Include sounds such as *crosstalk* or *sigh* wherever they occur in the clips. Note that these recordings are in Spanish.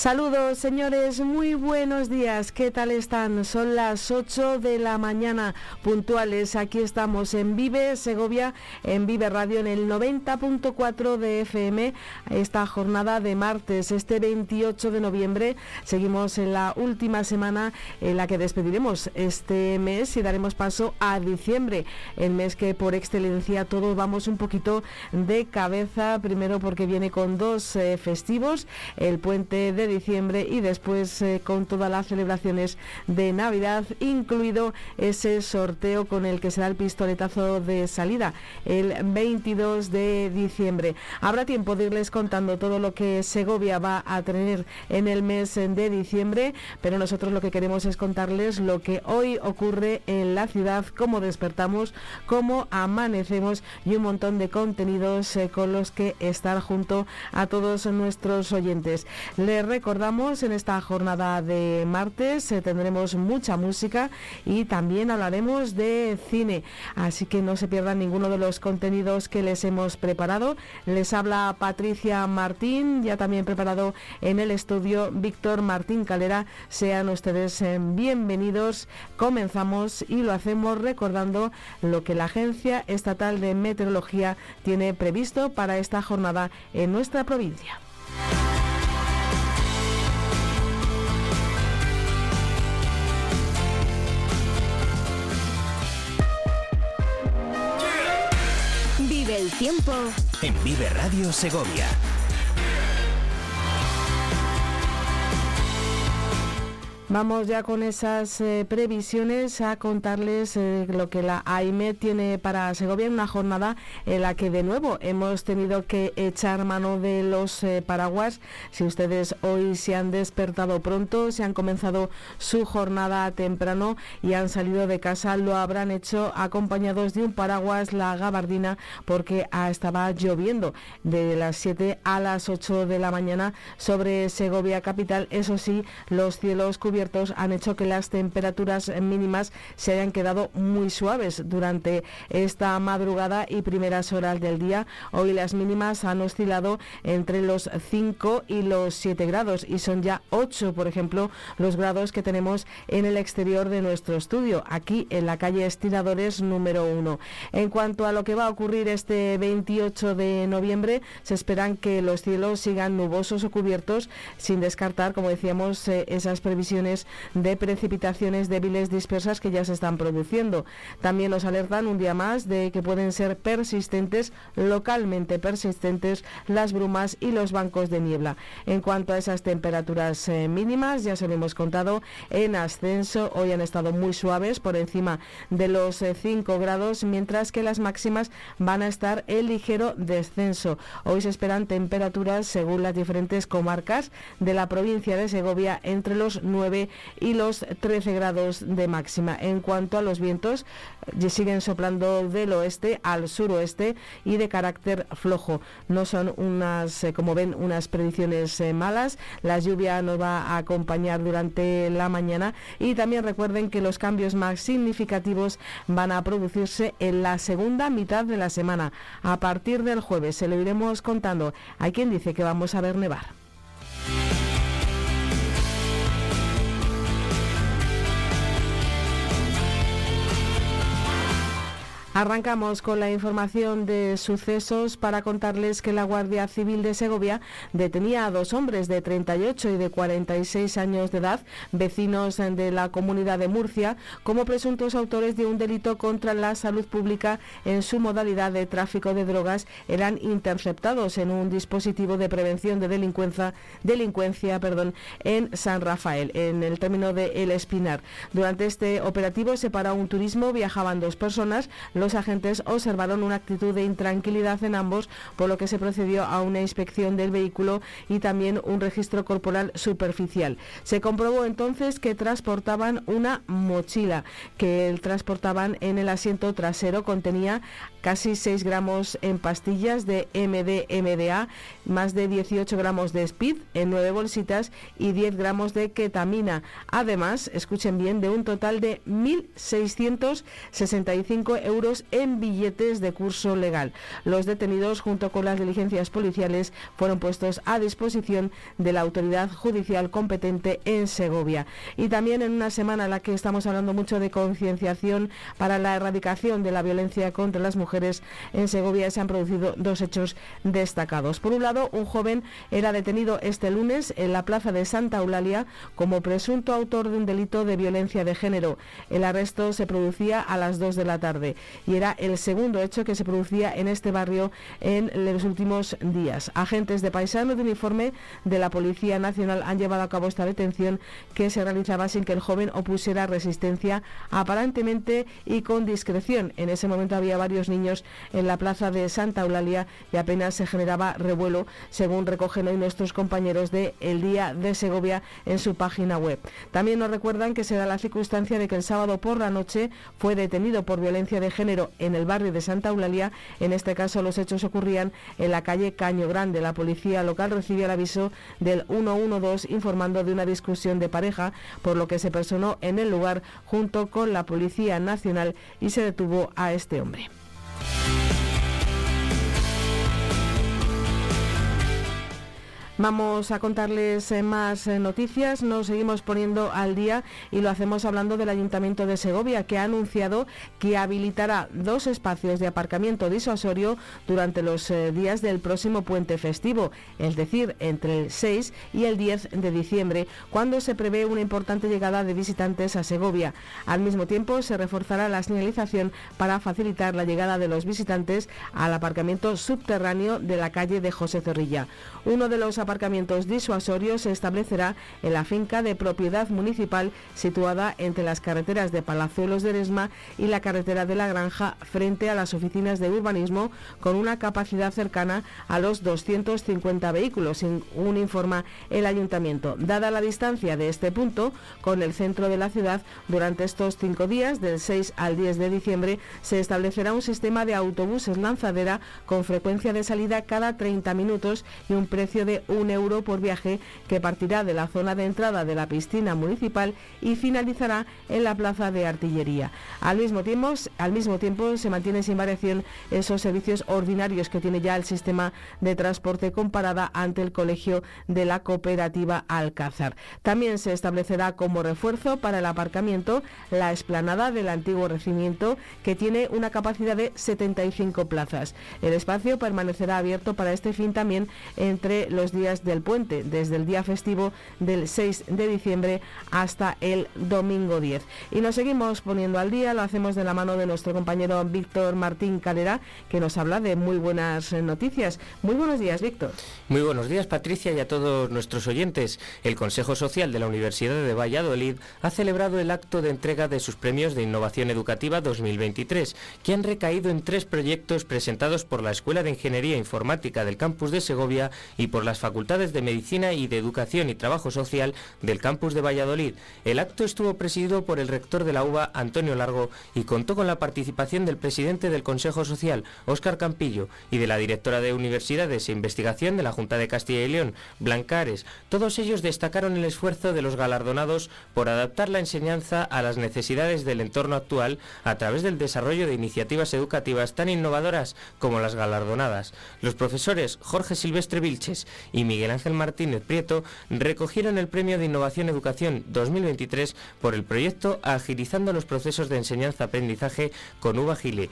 Saludos señores, muy buenos días, ¿qué tal están? Son las 8 de la mañana. Puntuales, aquí estamos en Vive Segovia, en Vive Radio en el 90.4 de FM, esta jornada de martes, este 28 de noviembre, seguimos en la última semana en la que despediremos este mes y daremos paso a diciembre, el mes que por excelencia todos vamos un poquito de cabeza, primero porque viene con dos eh, festivos, el puente de diciembre y después eh, con todas las celebraciones de Navidad, incluido ese sorteo con el que será el pistoletazo de salida el 22 de diciembre. Habrá tiempo de irles contando todo lo que Segovia va a tener en el mes de diciembre, pero nosotros lo que queremos es contarles lo que hoy ocurre en la ciudad, cómo despertamos, cómo amanecemos y un montón de contenidos eh, con los que estar junto a todos nuestros oyentes. Les recordamos en esta jornada de martes eh, tendremos mucha música y también hablaremos de cine, así que no se pierdan ninguno de los contenidos que les hemos preparado. Les habla Patricia Martín, ya también preparado en el estudio Víctor Martín Calera. Sean ustedes eh, bienvenidos. Comenzamos y lo hacemos recordando lo que la Agencia Estatal de Meteorología tiene previsto para esta jornada en nuestra provincia. El tiempo en Vive Radio Segovia. Vamos ya con esas eh, previsiones a contarles eh, lo que la AIME tiene para Segovia una jornada en la que de nuevo hemos tenido que echar mano de los eh, paraguas. Si ustedes hoy se han despertado pronto, se han comenzado su jornada temprano y han salido de casa, lo habrán hecho acompañados de un paraguas, la gabardina, porque ah, estaba lloviendo de las 7 a las 8 de la mañana sobre Segovia capital. Eso sí, los cielos cubiertos han hecho que las temperaturas mínimas se hayan quedado muy suaves durante esta madrugada y primeras horas del día. Hoy las mínimas han oscilado entre los 5 y los 7 grados y son ya 8, por ejemplo, los grados que tenemos en el exterior de nuestro estudio, aquí en la calle Estiradores número 1. En cuanto a lo que va a ocurrir este 28 de noviembre, se esperan que los cielos sigan nubosos o cubiertos, sin descartar, como decíamos, eh, esas previsiones de precipitaciones débiles dispersas que ya se están produciendo. También nos alertan un día más de que pueden ser persistentes, localmente persistentes, las brumas y los bancos de niebla. En cuanto a esas temperaturas eh, mínimas, ya se lo hemos contado, en ascenso, hoy han estado muy suaves, por encima de los 5 eh, grados, mientras que las máximas van a estar en ligero descenso. Hoy se esperan temperaturas, según las diferentes comarcas de la provincia de Segovia, entre los 9 y los 13 grados de máxima. En cuanto a los vientos, siguen soplando del oeste al suroeste y de carácter flojo. No son unas, eh, como ven, unas predicciones eh, malas. La lluvia nos va a acompañar durante la mañana y también recuerden que los cambios más significativos van a producirse en la segunda mitad de la semana. A partir del jueves se lo iremos contando. Hay quien dice que vamos a ver nevar. Arrancamos con la información de sucesos para contarles que la Guardia Civil de Segovia detenía a dos hombres de 38 y de 46 años de edad, vecinos de la comunidad de Murcia, como presuntos autores de un delito contra la salud pública en su modalidad de tráfico de drogas. Eran interceptados en un dispositivo de prevención de delincuencia, delincuencia perdón, en San Rafael, en el término de El Espinar. Durante este operativo se paró un turismo, viajaban dos personas. Los agentes observaron una actitud de intranquilidad en ambos, por lo que se procedió a una inspección del vehículo y también un registro corporal superficial. Se comprobó entonces que transportaban una mochila que transportaban en el asiento trasero, contenía casi 6 gramos en pastillas de MDMDA, más de 18 gramos de speed en 9 bolsitas y 10 gramos de ketamina. Además, escuchen bien, de un total de 1.665 euros en billetes de curso legal. Los detenidos, junto con las diligencias policiales, fueron puestos a disposición de la autoridad judicial competente en Segovia. Y también en una semana en la que estamos hablando mucho de concienciación para la erradicación de la violencia contra las mujeres, en Segovia se han producido dos hechos destacados. Por un lado, un joven era detenido este lunes en la plaza de Santa Eulalia como presunto autor de un delito de violencia de género. El arresto se producía a las 2 de la tarde y era el segundo hecho que se producía en este barrio en los últimos días. Agentes de paisano de uniforme de la Policía Nacional han llevado a cabo esta detención que se realizaba sin que el joven opusiera resistencia aparentemente y con discreción. En ese momento había varios niños en la plaza de Santa Eulalia y apenas se generaba revuelo, según recogen hoy nuestros compañeros de El Día de Segovia en su página web. También nos recuerdan que se da la circunstancia de que el sábado por la noche fue detenido por violencia de género en el barrio de Santa Eulalia. En este caso los hechos ocurrían en la calle Caño Grande. La policía local recibió el aviso del 112 informando de una discusión de pareja, por lo que se personó en el lugar junto con la Policía Nacional y se detuvo a este hombre. Vamos a contarles eh, más eh, noticias. Nos seguimos poniendo al día y lo hacemos hablando del Ayuntamiento de Segovia, que ha anunciado que habilitará dos espacios de aparcamiento disuasorio durante los eh, días del próximo puente festivo, es decir, entre el 6 y el 10 de diciembre, cuando se prevé una importante llegada de visitantes a Segovia. Al mismo tiempo, se reforzará la señalización para facilitar la llegada de los visitantes al aparcamiento subterráneo de la calle de José Zorrilla. Uno de los aparcamientos disuasorios se establecerá en la finca de propiedad municipal situada entre las carreteras de Palazuelos de Eresma y la carretera de la Granja frente a las oficinas de urbanismo con una capacidad cercana a los 250 vehículos, según informa el ayuntamiento. Dada la distancia de este punto con el centro de la ciudad, durante estos cinco días, del 6 al 10 de diciembre, se establecerá un sistema de autobuses lanzadera con frecuencia de salida cada 30 minutos y un precio de un euro por viaje que partirá de la zona de entrada de la piscina municipal y finalizará en la plaza de artillería. Al mismo tiempo, al mismo tiempo se mantiene sin variación esos servicios ordinarios que tiene ya el sistema de transporte comparada ante el colegio de la cooperativa Alcázar. También se establecerá como refuerzo para el aparcamiento la explanada del antiguo recibimiento que tiene una capacidad de 75 plazas. El espacio permanecerá abierto para este fin también entre los días del puente, desde el día festivo del 6 de diciembre hasta el domingo 10. Y nos seguimos poniendo al día, lo hacemos de la mano de nuestro compañero Víctor Martín Calera, que nos habla de muy buenas noticias. Muy buenos días, Víctor. Muy buenos días, Patricia, y a todos nuestros oyentes. El Consejo Social de la Universidad de Valladolid ha celebrado el acto de entrega de sus premios de Innovación Educativa 2023, que han recaído en tres proyectos presentados por la Escuela de Ingeniería Informática del campus de Segovia y por las facultades facultades de Medicina y de Educación y Trabajo Social del campus de Valladolid. El acto estuvo presidido por el rector de la UBA, Antonio Largo, y contó con la participación del presidente del Consejo Social, Óscar Campillo, y de la directora de Universidades e Investigación de la Junta de Castilla y León, Blancares. Todos ellos destacaron el esfuerzo de los galardonados por adaptar la enseñanza a las necesidades del entorno actual a través del desarrollo de iniciativas educativas tan innovadoras como las galardonadas. Los profesores Jorge Silvestre Vilches y Miguel Ángel Martínez Prieto recogieron el Premio de Innovación Educación 2023 por el proyecto Agilizando los procesos de enseñanza-aprendizaje con UBA Gile.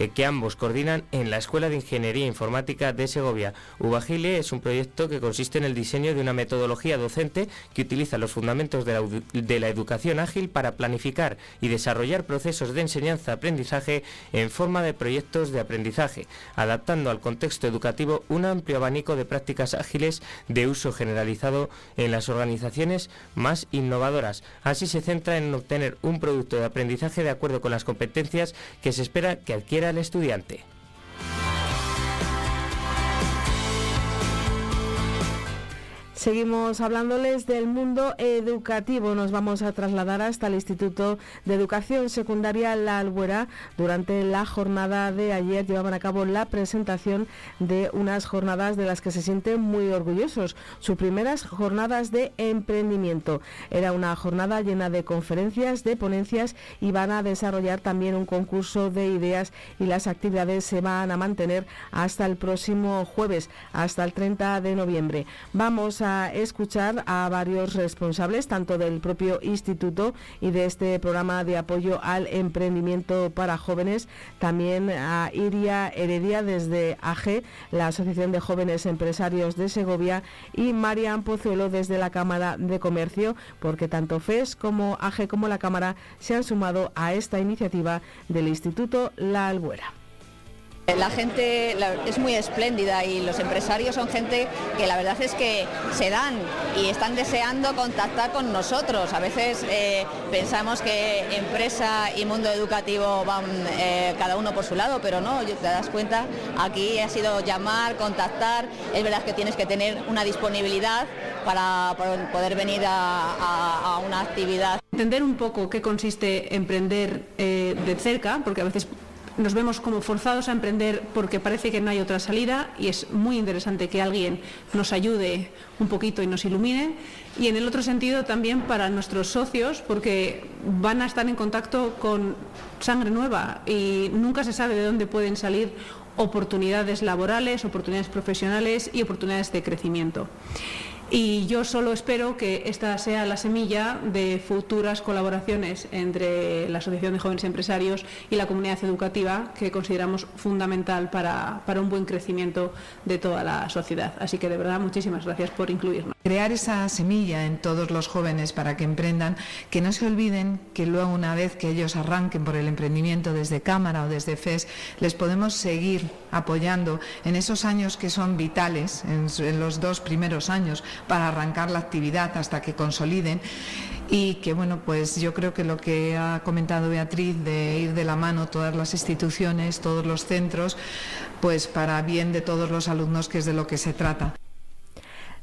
Eh, que ambos coordinan en la Escuela de Ingeniería Informática de Segovia. Ubagile es un proyecto que consiste en el diseño de una metodología docente que utiliza los fundamentos de la, de la educación ágil para planificar y desarrollar procesos de enseñanza-aprendizaje en forma de proyectos de aprendizaje, adaptando al contexto educativo un amplio abanico de prácticas ágiles de uso generalizado en las organizaciones más innovadoras. Así se centra en obtener un producto de aprendizaje de acuerdo con las competencias que se espera que adquiera el estudiante. Seguimos hablándoles del mundo educativo. Nos vamos a trasladar hasta el Instituto de Educación Secundaria La Albuera. Durante la jornada de ayer llevaban a cabo la presentación de unas jornadas de las que se sienten muy orgullosos. Sus primeras jornadas de emprendimiento. Era una jornada llena de conferencias, de ponencias y van a desarrollar también un concurso de ideas y las actividades se van a mantener hasta el próximo jueves, hasta el 30 de noviembre. Vamos a escuchar a varios responsables, tanto del propio instituto y de este programa de apoyo al emprendimiento para jóvenes, también a Iria Heredia desde AG, la Asociación de Jóvenes Empresarios de Segovia, y Marian Pozuelo desde la Cámara de Comercio, porque tanto FES como AG como la Cámara se han sumado a esta iniciativa del Instituto La Albuera. La gente es muy espléndida y los empresarios son gente que la verdad es que se dan y están deseando contactar con nosotros. A veces eh, pensamos que empresa y mundo educativo van eh, cada uno por su lado, pero no, te das cuenta, aquí ha sido llamar, contactar, es verdad que tienes que tener una disponibilidad para poder venir a, una actividad. Entender un poco qué consiste emprender eh, de cerca, porque a veces nos vemos como forzados a emprender porque parece que no hay otra salida y es muy interesante que alguien nos ayude un poquito y nos ilumine. Y en el otro sentido también para nuestros socios porque van a estar en contacto con sangre nueva y nunca se sabe de dónde pueden salir oportunidades laborales, oportunidades profesionales y oportunidades de crecimiento y yo solo espero que esta sea la semilla de futuras colaboraciones entre la Asociación de Jóvenes Empresarios y la comunidad educativa que consideramos fundamental para, un buen crecimiento de toda la sociedad. Así que de verdad muchísimas gracias por incluirnos. Crear esa semilla en todos los jóvenes para que emprendan, que no se olviden que luego una vez que ellos arranquen por el emprendimiento desde Cámara o desde FES, les podemos seguir apoyando en esos años que son vitales, en los dos primeros años, para arrancar la actividad hasta que consoliden y que bueno pues yo creo que lo que ha comentado Beatriz de ir de la mano todas las instituciones, todos los centros, pues para bien de todos los alumnos que es de lo que se trata.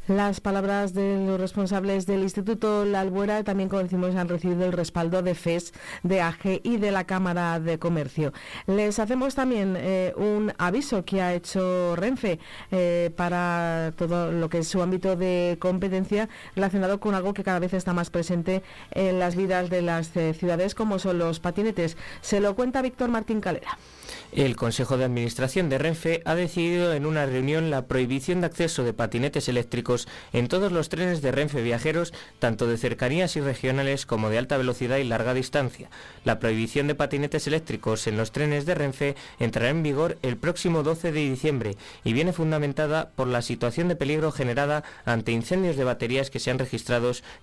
Las palabras de los responsables del Instituto La Albuera también, como decimos, han recibido el respaldo de FES, de AG y de la Cámara de Comercio. Les hacemos también eh, un aviso que ha hecho Renfe eh, para todo lo que es su ámbito de competencia relacionado con algo que cada vez está más presente en las vidas de las eh, ciudades, como son los patinetes. Se lo cuenta Víctor Martín Calera. El Consejo de Administración de Renfe ha decidido en una reunión la prohibición de acceso de patinetes eléctricos en todos los trenes de Renfe viajeros, tanto de cercanías y regionales como de alta velocidad y larga distancia. La prohibición de patinetes eléctricos en los trenes de Renfe entrará en vigor el próximo 12 de diciembre y viene fundamentada por la situación de peligro generada ante incendios de baterías que se han,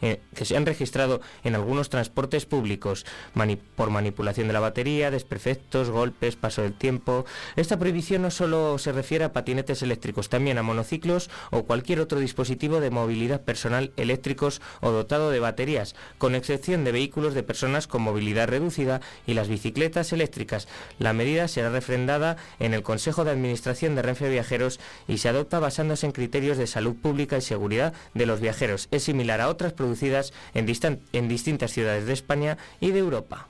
eh, que se han registrado en algunos transportes públicos, por manipulación de la batería, desperfectos, golpes, del tiempo. Esta prohibición no solo se refiere a patinetes eléctricos, también a monociclos o cualquier otro dispositivo de movilidad personal eléctricos o dotado de baterías, con excepción de vehículos de personas con movilidad reducida y las bicicletas eléctricas. La medida será refrendada en el Consejo de Administración de Renfe Viajeros y se adopta basándose en criterios de salud pública y seguridad de los viajeros. Es similar a otras producidas en, en distintas ciudades de España y de Europa.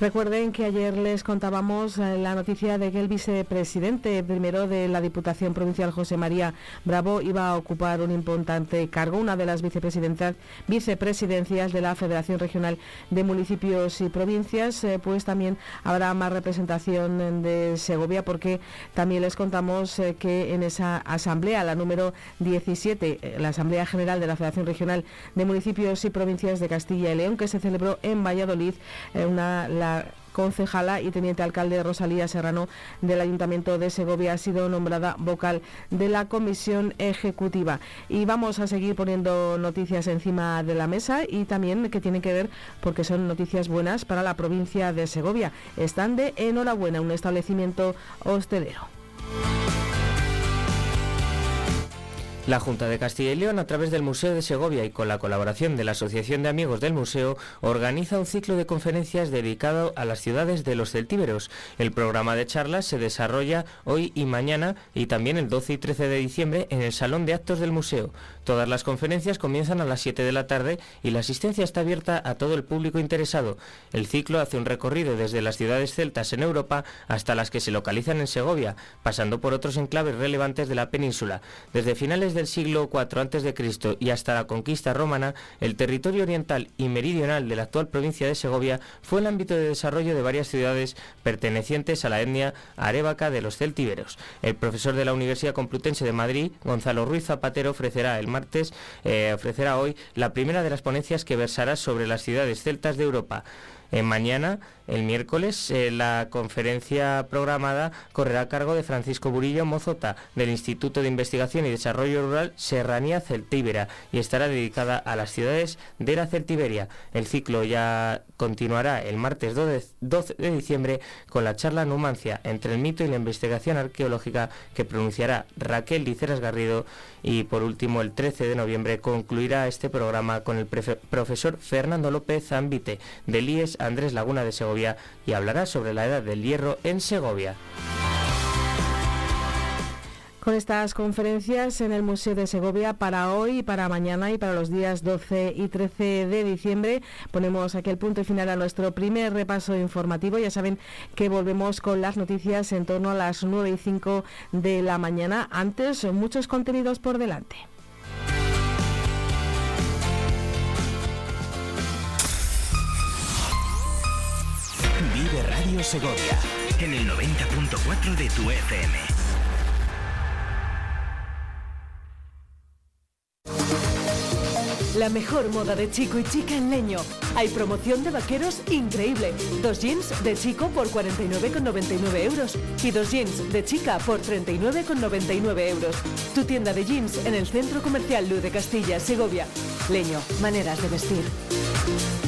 Recuerden que ayer les contábamos eh, la noticia de que el vicepresidente primero de la Diputación Provincial, José María Bravo, iba a ocupar un importante cargo, una de las vicepresidencias, de la Federación Regional de Municipios y Provincias, eh, pues también habrá más representación de Segovia porque también les contamos eh, que en esa asamblea, la número 17, la Asamblea General de la Federación Regional de Municipios y Provincias de Castilla y León, que se celebró en Valladolid, una concejala y teniente alcalde Rosalía Serrano del Ayuntamiento de Segovia ha sido nombrada vocal de la Comisión Ejecutiva. Y vamos a seguir poniendo noticias encima de la mesa y también que tienen que ver porque son noticias buenas para la provincia de Segovia. Están de enhorabuena un establecimiento hostelero. La Junta de Castilla y León, a través del Museo de Segovia y con la colaboración de la Asociación de Amigos del Museo, organiza un ciclo de conferencias dedicado a las ciudades de los celtíberos. El programa de charlas se desarrolla hoy y mañana y también el 12 y 13 de diciembre en el Salón de Actos del Museo. Todas las conferencias comienzan a las 7 de la tarde y la asistencia está abierta a todo el público interesado. El ciclo hace un recorrido desde las ciudades celtas en Europa hasta las que se localizan en Segovia, pasando por otros enclaves relevantes de la península. Desde finales del siglo IV a.C. y hasta la conquista romana, el territorio oriental y meridional de la actual provincia de Segovia fue el ámbito de desarrollo de varias ciudades pertenecientes a la etnia arévaca de los celtíberos. El profesor de la Universidad Complutense de Madrid, Gonzalo Ruiz Zapatero, ofrecerá el martes eh, ofrecerá hoy la primera de las ponencias que versará sobre las ciudades celtas de Europa. En mañana el miércoles eh, la conferencia programada correrá a cargo de Francisco Burillo Mozota del Instituto de Investigación y Desarrollo Rural Serranía Celtíbera y estará dedicada a las ciudades de la Celtiberia. El ciclo ya continuará el martes 12 de diciembre con la charla Numancia entre el mito y la investigación arqueológica que pronunciará Raquel Liceras Garrido y por último el 13 de noviembre concluirá este programa con el profesor Fernando López Zambite del IES Andrés Laguna de Segovia y hablará sobre la edad del hierro en Segovia. Con estas conferencias en el Museo de Segovia para hoy, para mañana y para los días 12 y 13 de diciembre ponemos aquí el punto final a nuestro primer repaso informativo. Ya saben que volvemos con las noticias en torno a las 9 y 5 de la mañana. Antes, muchos contenidos por delante. Segovia en el 90.4 de tu FM. La mejor moda de chico y chica en leño. Hay promoción de vaqueros increíble. Dos jeans de chico por 49,99 euros y dos jeans de chica por 39,99 euros. Tu tienda de jeans en el Centro Comercial Luz de Castilla, Segovia. Leño, maneras de vestir.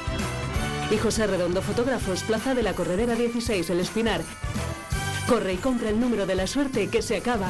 Y José Redondo Fotógrafos, Plaza de la Corredera 16, El Espinar. Corre y compra el número de la suerte que se acaba.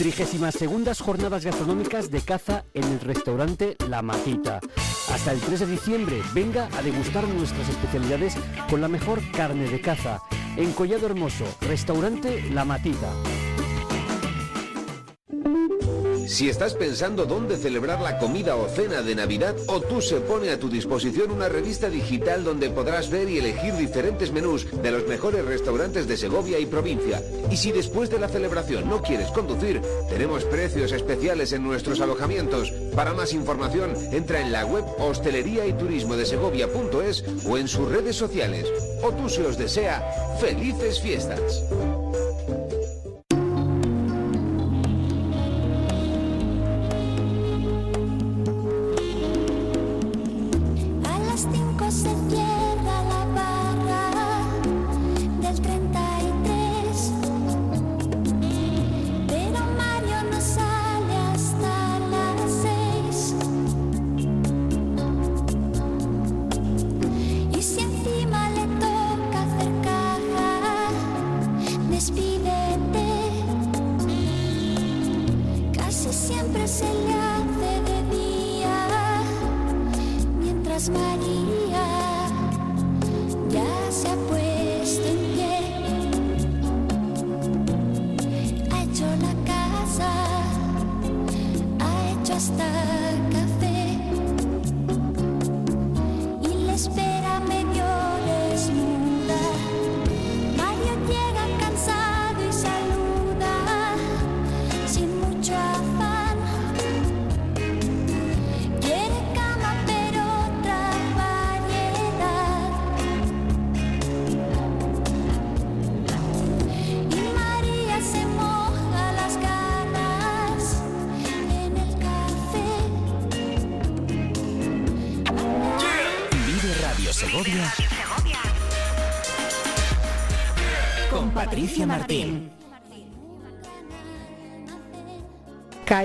32 jornadas gastronómicas de caza en el restaurante La Matita. Hasta el 3 de diciembre, venga a degustar nuestras especialidades con la mejor carne de caza. En Collado Hermoso, restaurante La Matita. Si estás pensando dónde celebrar la comida o cena de Navidad, se pone a tu disposición una revista digital donde podrás ver y elegir diferentes menús de los mejores restaurantes de Segovia y provincia. Y si después de la celebración no quieres conducir, tenemos precios especiales en nuestros alojamientos. Para más información, entra en la web hostelería y turismo de Segovia.es o en sus redes sociales. se os desea felices fiestas.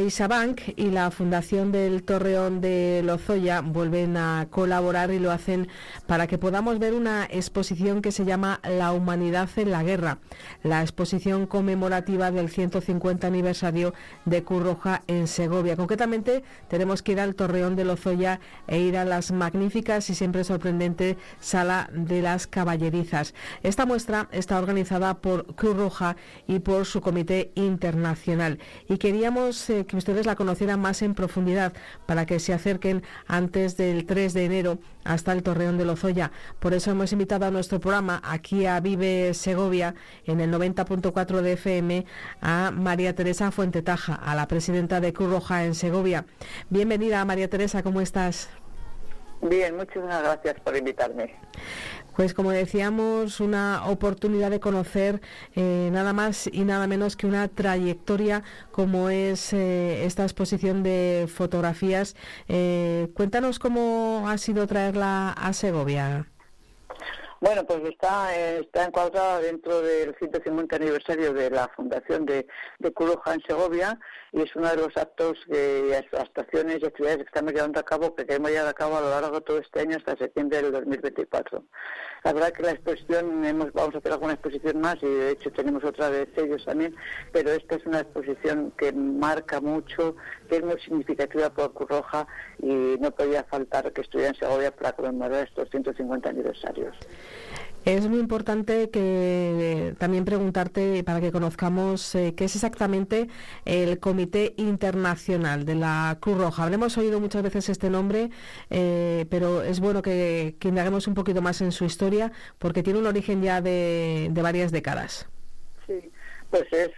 CaixaBank y la Fundación del Torreón de Lozoya vuelven a colaborar y lo hacen para que podamos ver una exposición que se llama La humanidad en la guerra, la exposición conmemorativa del 150 aniversario de Curroja en Segovia. Concretamente, tenemos que ir al Torreón de Lozoya e ir a las magníficas y siempre sorprendente Sala de las Caballerizas. Esta muestra está organizada por Cruz Roja y por su comité internacional y queríamos eh, que ustedes la conocieran más en profundidad para que se acerquen antes del 3 de enero hasta el Torreón de Lozoya. Por eso hemos invitado a nuestro programa aquí a Vive Segovia en el 90.4 de FM a María Teresa Fuentetaja, a la presidenta de Cruz Roja en Segovia. Bienvenida María Teresa, ¿cómo estás? Bien, muchas gracias por invitarme. Pues como decíamos, una oportunidad de conocer eh, nada más y nada menos que una trayectoria como es eh, esta exposición de fotografías. Eh, cuéntanos cómo ha sido traerla a Segovia. Bueno, pues está, está encuadrada dentro del 150 aniversario de la fundación de, de Curuja en Segovia y es uno de los actos, de actuaciones y actividades que estamos llevando a cabo, que queremos llevar a cabo a lo largo de todo este año hasta septiembre del 2024. La verdad que la exposición, vamos a hacer alguna exposición más y de hecho tenemos otra de ellos también, pero esta es una exposición que marca mucho, que es muy significativa por Cruz Roja y no podía faltar que estuviera en Segovia para conmemorar estos 150 aniversarios. Es muy importante que también preguntarte para que conozcamos eh, qué es exactamente el Comité Internacional de la Cruz Roja. Habremos oído muchas veces este nombre, eh, pero es bueno que, que, un poquito más en su historia porque tiene un origen ya de, de varias décadas. Sí. Pues es,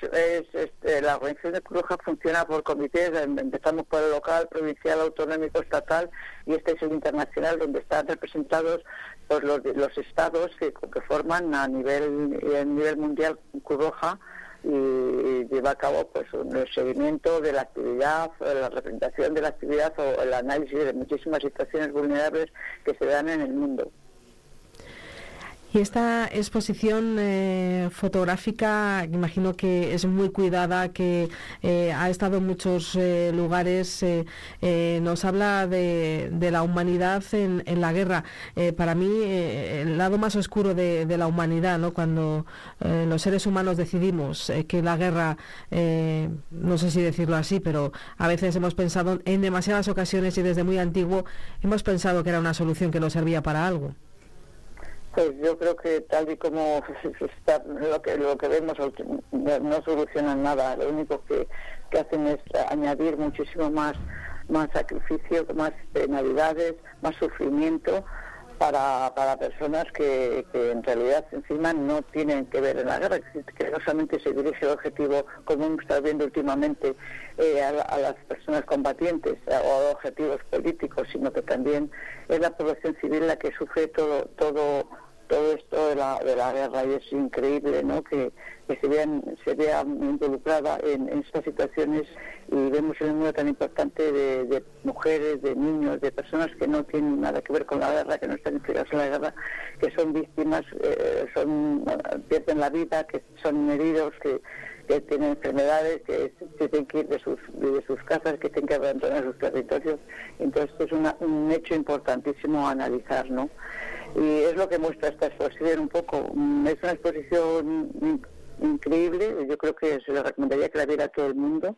este, la organización de Cruz Roja funciona por comités, em, empezamos por el local, provincial, autonómico, estatal y este es el internacional donde están representados por los, los estados que, que, forman a nivel, a nivel mundial Cruz Roja y lleva a cabo pues un seguimiento de la actividad, la representación de la actividad o el análisis de muchísimas situaciones vulnerables que se dan en el mundo. Y esta exposición eh, fotográfica, imagino que es muy cuidada, que eh, ha estado en muchos eh, lugares, nos habla de, la humanidad en, la guerra. para mí, el lado más oscuro de, la humanidad, ¿no? cuando los seres humanos decidimos que la guerra, no sé si decirlo así, pero a veces hemos pensado en demasiadas ocasiones y desde muy antiguo hemos pensado que era una solución que no servía para algo. Pues yo creo que tal y como *laughs* lo que lo que vemos no, solucionan nada. Lo único que, que hacen es añadir muchísimo más más sacrificio, más penalidades, más sufrimiento para, para personas que, en realidad encima no tienen que ver en la guerra, que no solamente se dirige el objetivo, como hemos estado viendo últimamente, eh, a, las personas combatientes o a objetivos políticos, sino que también es la población civil la que sufre todo, todo todo esto de la, de la guerra y es increíble ¿no? que, se vean se vea involucrada en, estas situaciones y vemos el número tan importante de, mujeres, de niños, de personas que no tienen nada que ver con la guerra, que no están implicadas en la guerra, que son víctimas, eh, son pierden la vida, que son heridos, que, tienen enfermedades, que tienen que ir de sus, de sus casas, que tienen que abandonar sus territorios. Entonces, es un hecho importantísimo a analizar, ¿no? Y es lo que muestra esta exposición un poco. Mm, es una exposición increíble, yo creo que se le recomendaría que la viera a todo el mundo,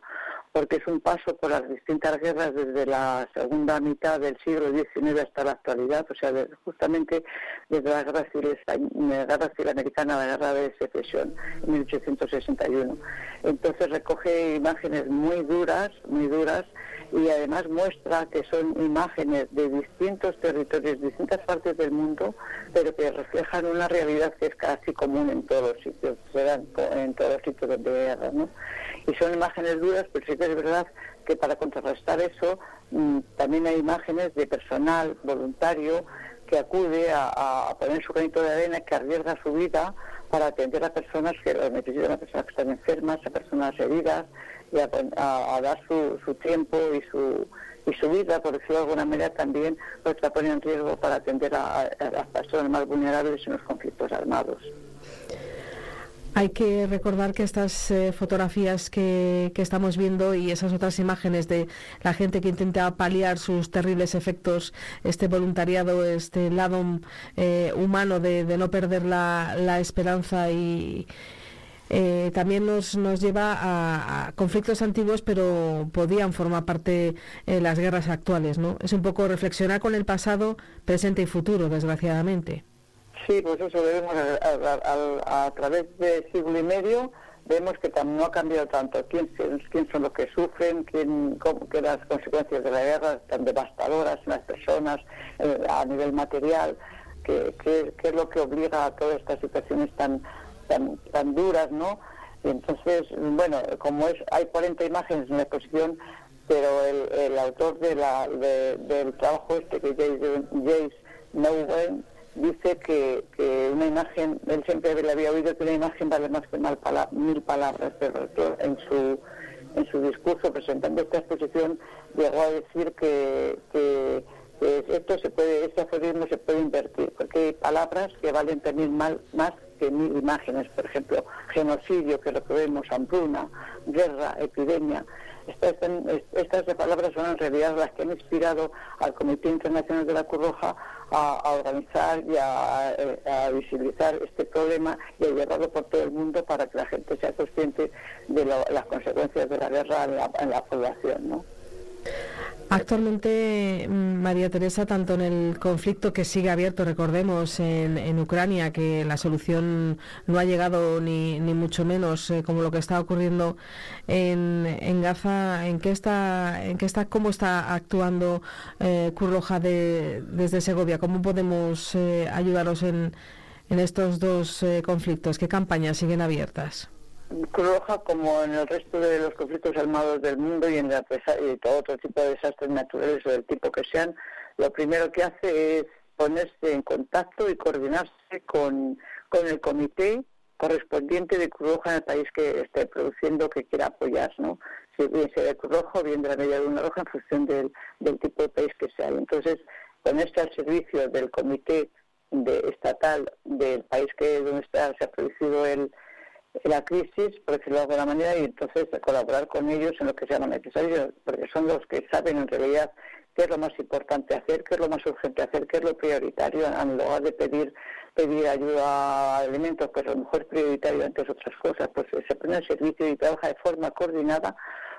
porque es un paso por las distintas guerras desde la segunda mitad del siglo XIX hasta la actualidad, o sea, justamente desde la guerra civil, la guerra civil americana a la guerra de secesión en 1861. Entonces recoge imágenes muy duras, muy duras, y además muestra que son imágenes de distintos territorios, distintas partes del mundo, pero que reflejan una realidad que es casi común en todos los sitios, en todos los sitios de guerra, ¿no? Y son imágenes duras, pero sí que es verdad que para contrarrestar eso mm, también hay imágenes de personal voluntario que acude a, poner su granito de arena, que arriesga su vida para atender a personas que necesitan, a personas que están enfermas, a personas heridas, y a, dar su, su, tiempo y su, y su vida, por decirlo de alguna manera, también pues la pone en riesgo para atender a, las personas más vulnerables en los conflictos armados. Hay que recordar que estas eh, fotografías que, que, estamos viendo y esas otras imágenes de la gente que intenta paliar sus terribles efectos, este voluntariado, este lado eh, humano de, de, no perder la, la esperanza y, eh, también nos, nos lleva a, conflictos antiguos, pero podían formar parte de las guerras actuales, ¿no? Es un poco reflexionar con el pasado, presente y futuro, desgraciadamente. Sí, pues eso vemos a, a, través de siglo y medio vemos que no ha cambiado tanto quién, quién son los que sufren, quién, cómo, que las consecuencias de la guerra tan devastadoras en las personas eh, a nivel material, qué es lo que obliga a todas estas situaciones tan tan, duras, ¿no? Entonces, bueno, como es hay 40 imágenes en la exposición, pero el, autor de la, del trabajo este, que Jace Nowen, dice que, que, una imagen, él siempre le había oído que una imagen vale más que mil palabras, pero en su, en su discurso presentando esta exposición llegó a decir que, que, esto se puede, este aforismo se puede invertir, porque hay palabras que valen también mal, más mil imágenes, por ejemplo, genocidio, que es lo que vemos, hambruna, guerra, epidemia. Estas, estas palabras son en realidad las que han inspirado al Comité Internacional de la Cruz Roja a, organizar y a, visibilizar este problema y a llevarlo por todo el mundo para que la gente sea consciente de las consecuencias de la guerra en la, en la población. ¿no? Actualmente, mm, María Teresa, tanto en el conflicto que sigue abierto, recordemos, en, Ucrania, que la solución no ha llegado ni, ni mucho menos, eh, como lo que está ocurriendo en, Gaza, ¿en qué está, en qué está, cómo está actuando eh, Curroja de, desde Segovia? ¿Cómo podemos eh, ayudaros en, en estos dos eh, conflictos? ¿Qué campañas siguen abiertas? Roja, como en el resto de los conflictos armados del mundo y en la, todo otro tipo de desastres naturales o del tipo que sean, lo primero que hace es ponerse en contacto y coordinarse con, con el comité correspondiente de Cruz Roja en el país que esté produciendo, que quiera apoyar, ¿no? Si bien sea de Cruz Roja o bien de la media de una roja en función del, del tipo de país que sea. Entonces, ponerse al servicio del comité de, estatal del país que donde está, se ha producido el, la crisis, por decirlo de alguna manera, y entonces colaborar con ellos en lo que sea necesario, porque son los que saben en realidad qué es lo más importante hacer, qué es lo más urgente hacer, qué es lo prioritario, en lugar de pedir pedir ayuda a alimentos, pues a lo mejor es prioritario entre otras cosas, pues se pone en servicio y trabaja de forma coordinada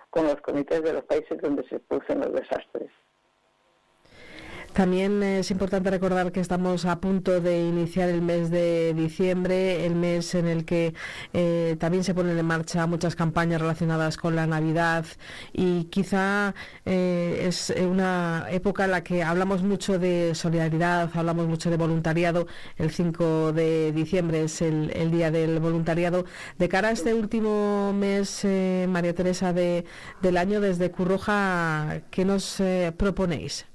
con los comités de los países donde se producen los desastres. También es importante recordar que estamos a punto de iniciar el mes de diciembre, el mes en el que eh, también se ponen en marcha muchas campañas relacionadas con la Navidad y quizá eh, es una época en la que hablamos mucho de solidaridad, hablamos mucho de voluntariado. El 5 de diciembre es el, Día del Voluntariado. De cara a este último mes, eh, María Teresa, de, del año desde Curroja, ¿qué nos proponéis?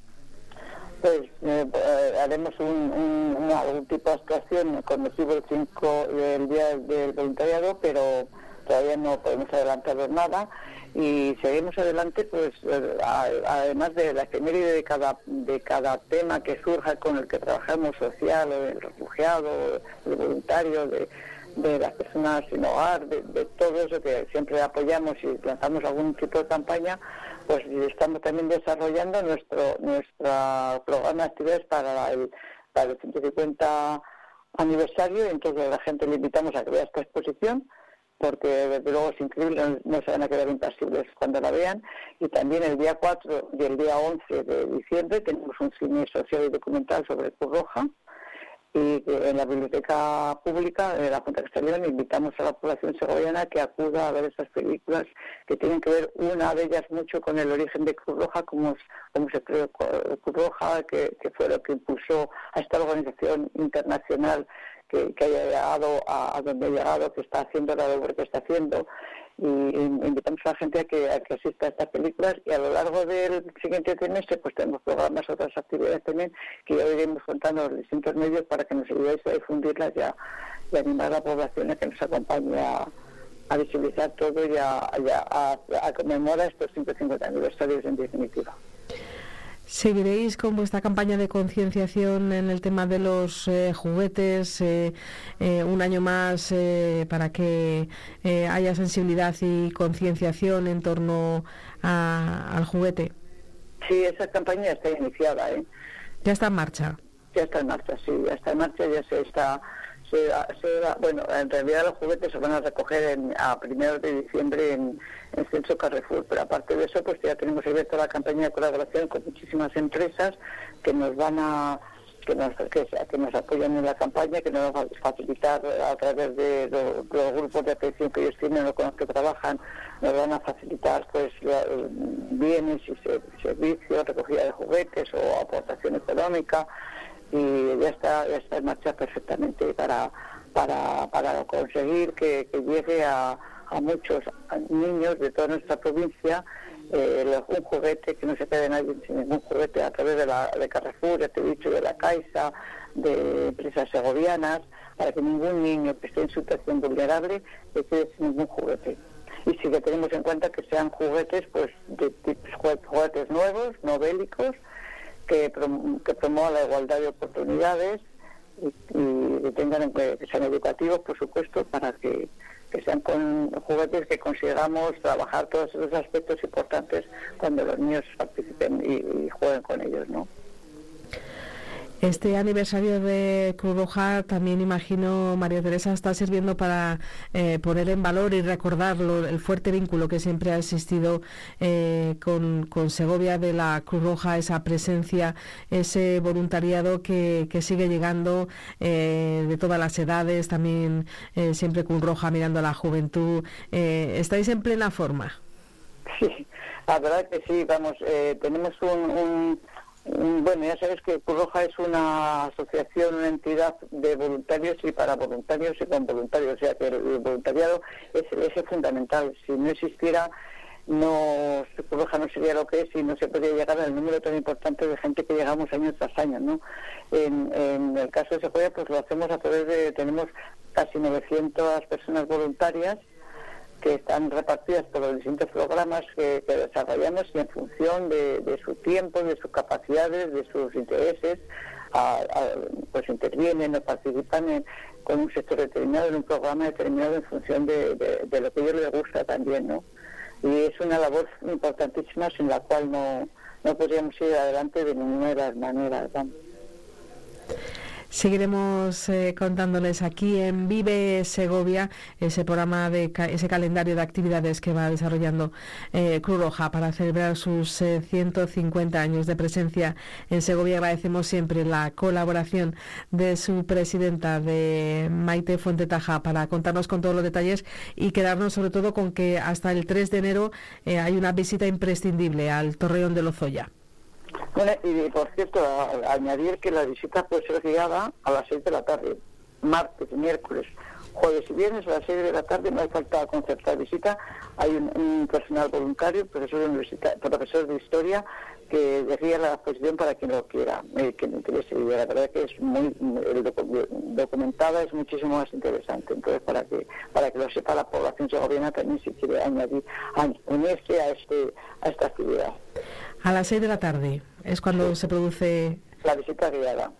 Eh, eh, haremos un, un, tipo de actuación con motivo del 5 del Día del Voluntariado, pero todavía no podemos adelantar nada. Y seguimos adelante pues eh, además de la efeméride de cada de cada tema que surja con el que trabajamos social o del refugiado del voluntario de, de las personas sin hogar de, de todo eso que siempre apoyamos y lanzamos algún tipo de campaña pues estamos también desarrollando nuestro nuestro programa de actividades para el, para el 150 aniversario entonces a la gente le invitamos a que vea esta exposición porque desde luego es increíble, no, se van a quedar impasibles cuando la vean. Y también el día 4 y el día 11 de diciembre tenemos un cine social y documental sobre Cruz Roja, y en la biblioteca pública de la Junta de Castellón invitamos a la población segoviana que acuda a ver esas películas que tienen que ver una de ellas mucho con el origen de Cruz Roja, como, como se creó Cruz Roja, que, que fue lo que impulsó a esta organización internacional que, que haya llegado a, donde ha llegado, que está haciendo la labor que está haciendo y invitamos a la gente a que, a asista a estas películas y a lo largo del siguiente trimestre pues tenemos programas, otras actividades también que ya iremos contando los distintos medios para que nos ayudéis a difundirlas y a, animar a la población a que nos acompañe a, visibilizar todo y a, a, a conmemorar estos 150 aniversarios en definitiva. ¿Seguiréis con vuestra campaña de concienciación en el tema de los eh, juguetes eh, eh, un año más para que haya sensibilidad y concienciación en torno al juguete? Sí, esa campaña está iniciada. ¿Ya está en marcha? Ya está en marcha, sí, ya está en marcha, ya se está bueno, en realidad los juguetes se van a recoger a primeros de diciembre en, el Censo Carrefour, pero aparte de eso, pues ya tenemos abierta la campaña de colaboración con muchísimas empresas que nos van a que nos, que, nos apoyan en la campaña, que nos van a facilitar a través de los, grupos de atención que ellos tienen o con los que trabajan, nos van a facilitar pues bienes y servicios, recogida de juguetes o aportación económica y ya está, ya está en marcha perfectamente para, para, para conseguir que, llegue a, a, muchos niños de toda nuestra provincia eh, un juguete, que no se quede nadie sin ningún juguete a través de, la, de Carrefour, ya te he dicho, de la Caixa, de empresas segovianas, para que ningún niño que esté en situación vulnerable se quede sin ningún juguete. Y si que tenemos en cuenta que sean juguetes, pues de, juguetes nuevos, no bélicos, que, que promueva la igualdad de oportunidades y, y tengan que sean educativos, por supuesto, para que, sean con juguetes que consigamos trabajar todos esos aspectos importantes cuando los niños participen y, y jueguen con ellos, ¿no? Este aniversario de Cruz Roja también imagino, María Teresa, está sirviendo para eh, poner en valor y recordar el fuerte vínculo que siempre ha existido eh, con, Segovia de la Cruz Roja, esa presencia, ese voluntariado que, sigue llegando eh, de todas las edades, también siempre Cruz Roja mirando a la juventud. ¿Estáis en plena forma? Sí, la verdad que sí, vamos, tenemos un Mm, bueno, ya sabes que Cruz Roja es una asociación, una entidad de voluntarios y para voluntarios y con voluntarios, o sea que el, voluntariado es eje fundamental. Si no existiera, no Cruz no sería lo que es y no se podría llegar al número tan importante de gente que llegamos año tras año, ¿no? En, el caso de Segovia, pues lo hacemos a través de, tenemos casi 900 personas voluntarias que están repartidas por los distintos programas que, desarrollamos y en función de, su tiempo, de sus capacidades, de sus intereses, pues intervienen o participan con un sector determinado, en un programa determinado en función de, lo que a ellos les gusta también, ¿no? Y es una labor importantísima sin la cual no, no podríamos ir adelante de ninguna de las maneras, Seguiremos eh, contándoles aquí en Vive Segovia ese programa de ese calendario de actividades que va desarrollando eh, Cruz Roja para celebrar sus 150 eh, años de presencia en Segovia. Agradecemos siempre la colaboración de su presidenta de Maite Fuentetaja para contarnos con todos los detalles y quedarnos sobre todo con que hasta el 3 de enero hay una visita imprescindible al Torreón de Lozoya. Bueno, y por cierto, añadir que la visita puede ser guiada a las 6 de la tarde, martes, miércoles, jueves y viernes a las 6 de la tarde, no hay falta concertar visita, hay un, personal voluntario, profesor de, profesor de historia, que decía la exposición para quien lo quiera, eh, que le interese. Y la verdad que es muy documentada, es muchísimo más interesante. Entonces, para que para que lo sepa la población segoviana también si quiere añadir, unirse a, este, a esta actividad. A las 6 de la tarde es cuando se produce... La visita guiada.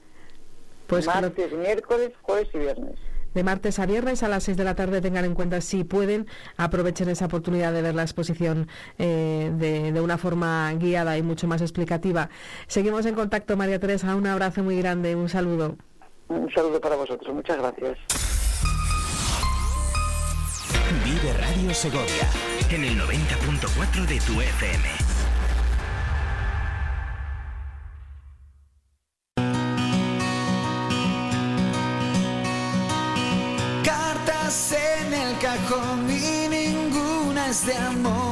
Pues Martes, miércoles, jueves y viernes de martes a viernes a las 6 de la tarde. Tengan en cuenta si pueden, aprovechen esa oportunidad de ver la exposición eh, de, de, una forma guiada y mucho más explicativa. Seguimos en contacto, María Teresa. Un abrazo muy grande, un saludo. Un saludo para vosotros, muchas gracias. Vive Radio Segovia en el 90.4 de tu FM. De amor.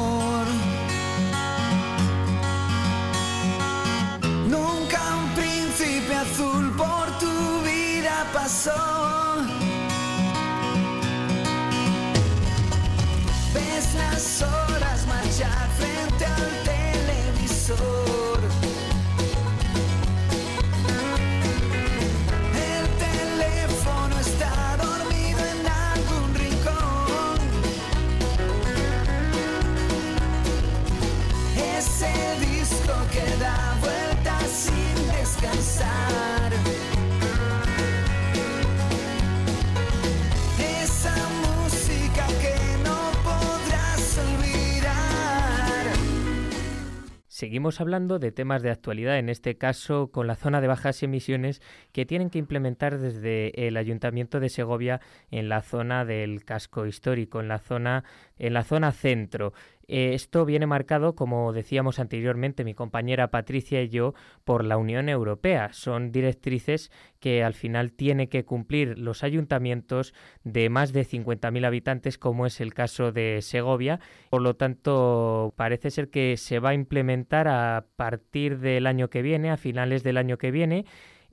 Seguimos hablando de temas de actualidad, en este caso con la zona de bajas emisiones que tienen que implementar desde el Ayuntamiento de Segovia en la zona del casco histórico, en la zona en la zona centro. Eh, esto viene marcado, como decíamos anteriormente mi compañera Patricia y yo, por la Unión Europea. Son directrices que al final tiene que cumplir los ayuntamientos de más de 50.000 habitantes, como es el caso de Segovia. Por lo tanto, parece ser que se va a implementar a partir del año que viene, a finales del año que viene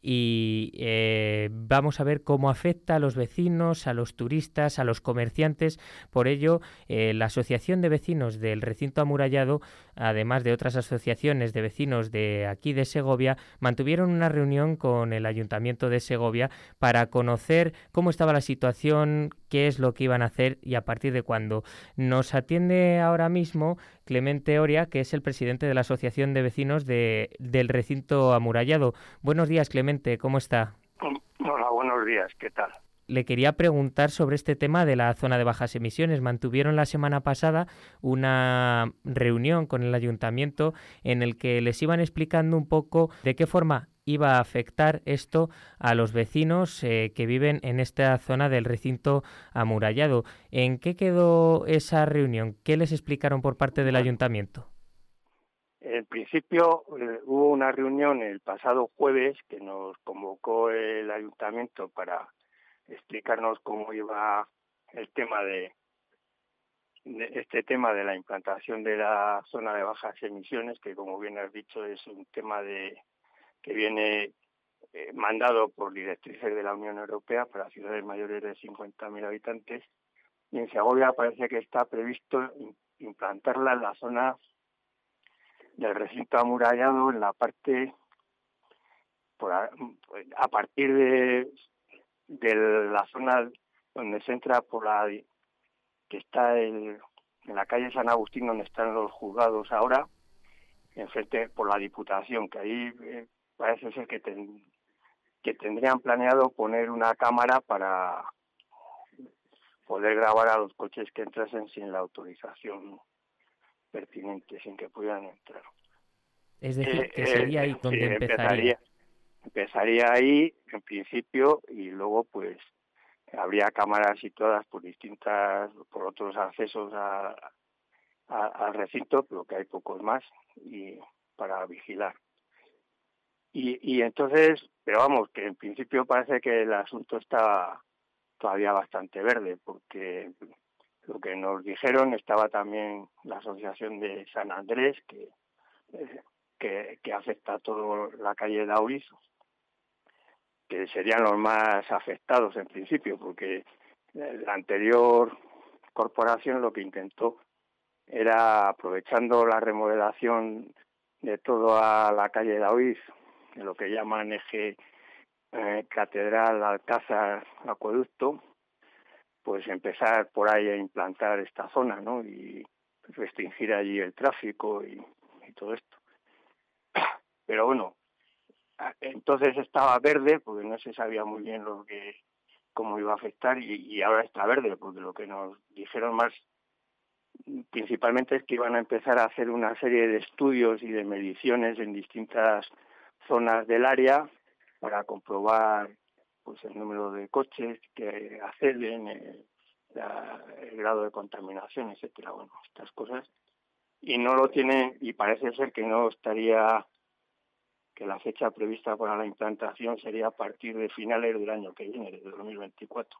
y eh, vamos a ver cómo afecta a los vecinos, a los turistas, a los comerciantes. Por ello, eh, la Asociación de Vecinos del Recinto Amurallado, además de otras asociaciones de vecinos de aquí de Segovia, mantuvieron una reunión con el Ayuntamiento de Segovia para conocer cómo estaba la situación, qué es lo que iban a hacer y a partir de cuándo. Nos atiende ahora mismo Clemente Oria, que es el presidente de la Asociación de Vecinos de, del Recinto Amurallado. Buenos días, Clemente, ¿cómo está? Hola, buenos días, ¿qué tal? le quería preguntar sobre este tema de la zona de bajas emisiones. Mantuvieron la semana pasada una reunión con el ayuntamiento en el que les iban explicando un poco de qué forma iba a afectar esto a los vecinos eh, que viven en esta zona del recinto amurallado. ¿En qué quedó esa reunión? ¿Qué les explicaron por parte del ayuntamiento? En principio eh, hubo una reunión el pasado jueves que nos convocó el ayuntamiento para explicarnos cómo iba el tema de, de, este tema de la implantación de la zona de bajas emisiones, que como bien has dicho es un tema de que viene eh, mandado por directrices de la Unión Europea para ciudades mayores de 50.000 habitantes y en Segovia parece que está previsto implantarla en la zona del recinto amurallado en la parte por a, partir de, de la zona donde se entra por la que está en, en la calle San Agustín donde están los juzgados ahora enfrente por la Diputación que ahí eh, parece ser que, que tendrían planeado poner una cámara para poder grabar a los coches que entrasen sin la autorización pertinente, sin que pudieran entrar. Es decir, que sería ahí donde empezaría. empezaría ahí en principio y luego pues habría cámaras situadas por distintas, por otros accesos a, al recinto, pero que hay pocos más y para vigilar. Y, y entonces, pero vamos, que en principio parece que el asunto está todavía bastante verde, porque lo que nos dijeron estaba también la asociación de San Andrés, que, que, que afecta a toda la calle de Auriz, que serían los más afectados en principio, porque la anterior corporación lo que intentó era, aprovechando la remodelación de toda la calle de Daoiz, lo que llaman eje eh, Catedral, Alcázar, Acueducto, pues empezar por ahí a implantar esta zona, ¿no? Y restringir allí el tráfico y, todo esto. *coughs* Pero bueno, entonces estaba verde porque no se sabía muy bien lo que cómo iba a afectar y ahora está verde porque lo que nos dijeron más principalmente es que iban a empezar a hacer una serie de estudios y de mediciones en distintas zonas del área para comprobar pues el número de coches que acceden, el, el grado de contaminación, etcétera, bueno, estas cosas. Y no lo tiene, y parece ser que no estaría, que la fecha prevista para la implantación sería a partir de finales del año que viene, de 2024.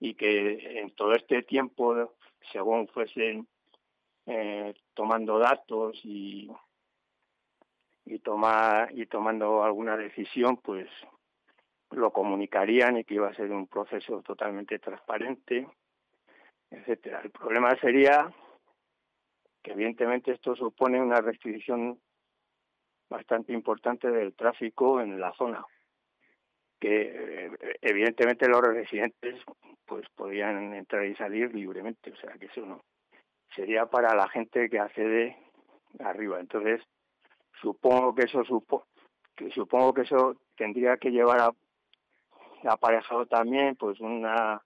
Y que en todo este tiempo, según fuesen eh, tomando datos y y tomar y tomando alguna decisión pues lo comunicarían y que iba a ser un proceso totalmente transparente etcétera. El problema sería que evidentemente esto supone una restricción bastante importante del tráfico en la zona que eh, evidentemente los residentes pues podían entrar y salir libremente o sea que eso no sería para la gente que accede arriba. Entonces supongo que eso supo, que supongo que eso tendría que llevar a, aparejado también pues una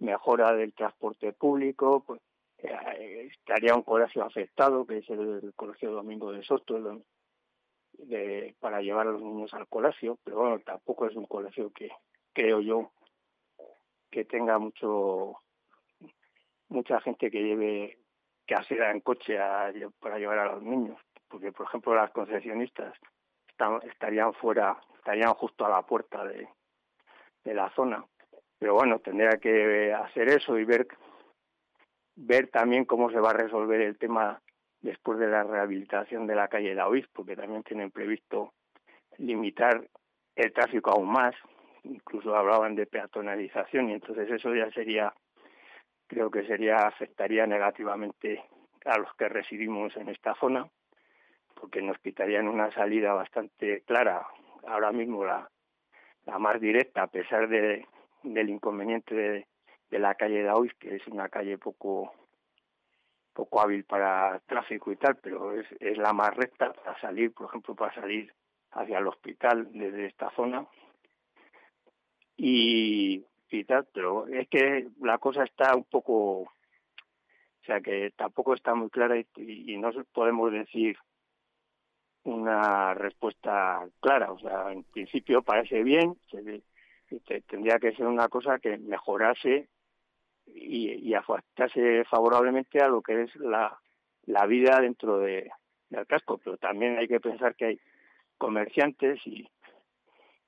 mejora del transporte público pues eh, estaría un colegio afectado que es el, colegio Domingo de Soto de, para llevar a los niños al colegio pero bueno tampoco es un colegio que creo yo que tenga mucho mucha gente que lleve que hacer en coche para llevar a los niños porque por ejemplo las concesionistas están, estarían fuera, estarían justo a la puerta de, de la zona. Pero bueno, tendría que hacer eso y ver ver también cómo se va a resolver el tema después de la rehabilitación de la calle de Oiz, porque también tienen previsto limitar el tráfico aún más, incluso hablaban de peatonalización y entonces eso ya sería, creo que sería, afectaría negativamente a los que residimos en esta zona porque nos quitarían una salida bastante clara, ahora mismo la, la más directa, a pesar de, del inconveniente de, la calle de Auis, que es una calle poco poco hábil para tráfico y tal, pero es, es la más recta para salir, por ejemplo, para salir hacia el hospital desde esta zona. Y, y tal, pero es que la cosa está un poco, o sea que tampoco está muy clara y, y no podemos decir una respuesta clara. O sea, en principio parece bien, tendría que ser una cosa que mejorase y, y afectase favorablemente a lo que es la, la vida dentro de, del casco. Pero también hay que pensar que hay comerciantes y,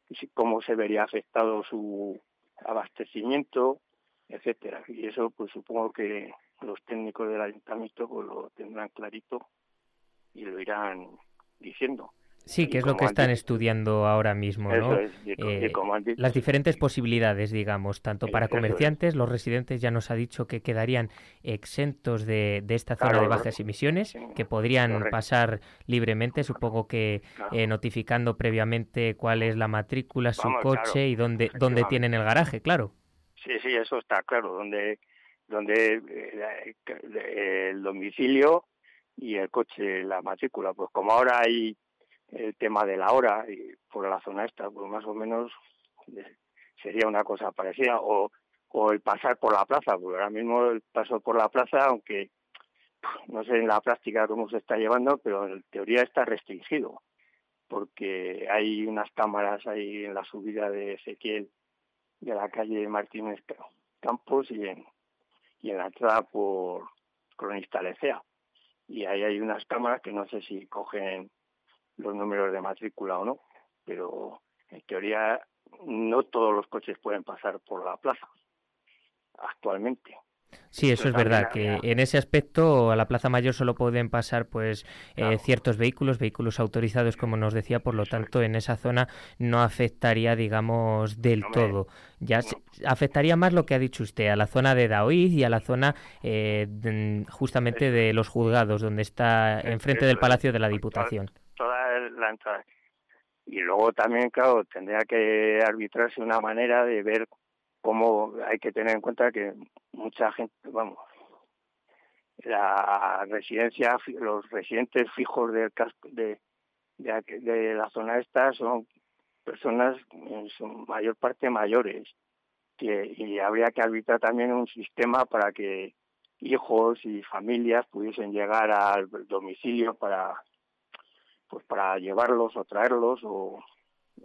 y cómo se vería afectado su abastecimiento, etcétera. Y eso, pues supongo que los técnicos del ayuntamiento pues lo tendrán clarito y lo irán diciendo. Sí, que es lo que están estudiando ahora mismo, ¿no? Eh, las diferentes posibilidades, digamos, tanto para comerciantes, los residentes ya nos ha dicho que quedarían exentos de, de esta zona de bajas emisiones, que podrían pasar libremente, supongo que eh, notificando previamente cuál es la matrícula, su coche y dónde, dónde tienen el garaje, claro. Sí, sí, eso está claro, donde, donde eh, el domicilio y el coche, la matrícula. Pues como ahora hay el tema de la hora y por la zona esta, pues más o menos eh, sería una cosa parecida. O, o el pasar por la plaza, porque ahora mismo el paso por la plaza, aunque no sé en la práctica cómo se está llevando, pero en teoría está restringido. porque hay unas cámaras ahí en la subida de Ezequiel de la calle Martínez Campos y en, y en la entrada por Cronista Lecea. Y ahí hay unas cámaras que no sé si cogen los números de matrícula o no, pero en teoría no todos los coches pueden pasar por la plaza actualmente. Sí, eso es verdad, que en ese aspecto a la Plaza Mayor solo pueden pasar pues eh, ciertos vehículos, vehículos autorizados, como nos decía, por lo tanto en esa zona no afectaría, digamos, del todo. Ya afectaría más lo que ha dicho usted, a la zona de Daoiz y a la zona eh, justamente de los juzgados, donde está enfrente del Palacio de la Diputación. Toda, la entrada. Y luego también, claro, tendría que arbitrarse una manera de ver cómo hay que tener en cuenta que mucha gente, vamos, la residencia, los residentes fijos del casco de, de, la zona esta son personas en su mayor parte mayores que, y habría que arbitrar también un sistema para que hijos y familias pudiesen llegar al domicilio para pues para llevarlos o traerlos o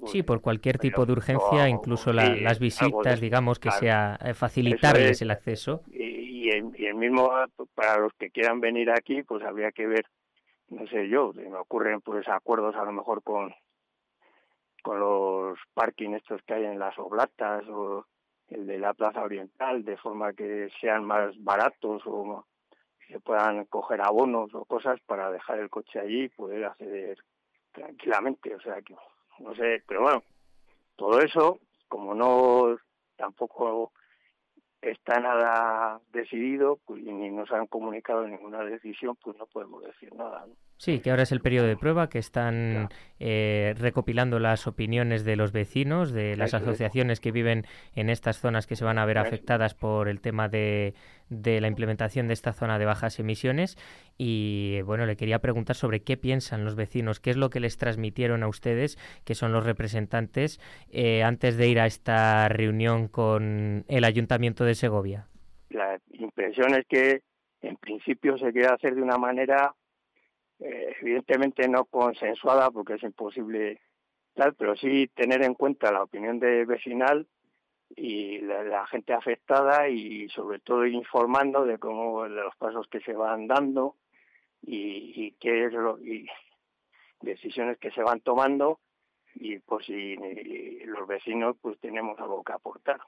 Sí, por cualquier tipo de urgencia, incluso las visitas, digamos, que sea eh, facilitarles el acceso. Y, el, mismo para los que quieran venir aquí, pues habría que ver, no sé yo, me ocurren pues acuerdos a lo mejor con con los parking estos que hay en las oblatas o el de la Plaza Oriental, de forma que sean más baratos o se puedan coger abonos o cosas para dejar el coche allí y poder acceder tranquilamente. O sea que no sé, pero bueno, todo eso, como no tampoco está nada decidido pues, y ni nos han comunicado ninguna decisión, pues no podemos decir nada. Sí, que ahora es el periodo de prueba, que están eh, recopilando las opiniones de los vecinos, de las asociaciones que viven en estas zonas que se van a ver afectadas por el tema de, de la implementación de esta zona de bajas emisiones. Y bueno, le quería preguntar sobre qué piensan los vecinos, qué es lo que les transmitieron a ustedes, que son los representantes, eh, antes de ir a esta reunión con el Ayuntamiento de Segovia. La impresión es que en principio se quiere hacer de una manera eh, evidentemente no consensuada porque es imposible tal, pero sí tener en cuenta la opinión de vecinal y la, gente afectada y sobre todo informando de cómo de los pasos que se van dando y, qué es lo y decisiones que se van tomando y pues si los vecinos pues tenemos algo que aportar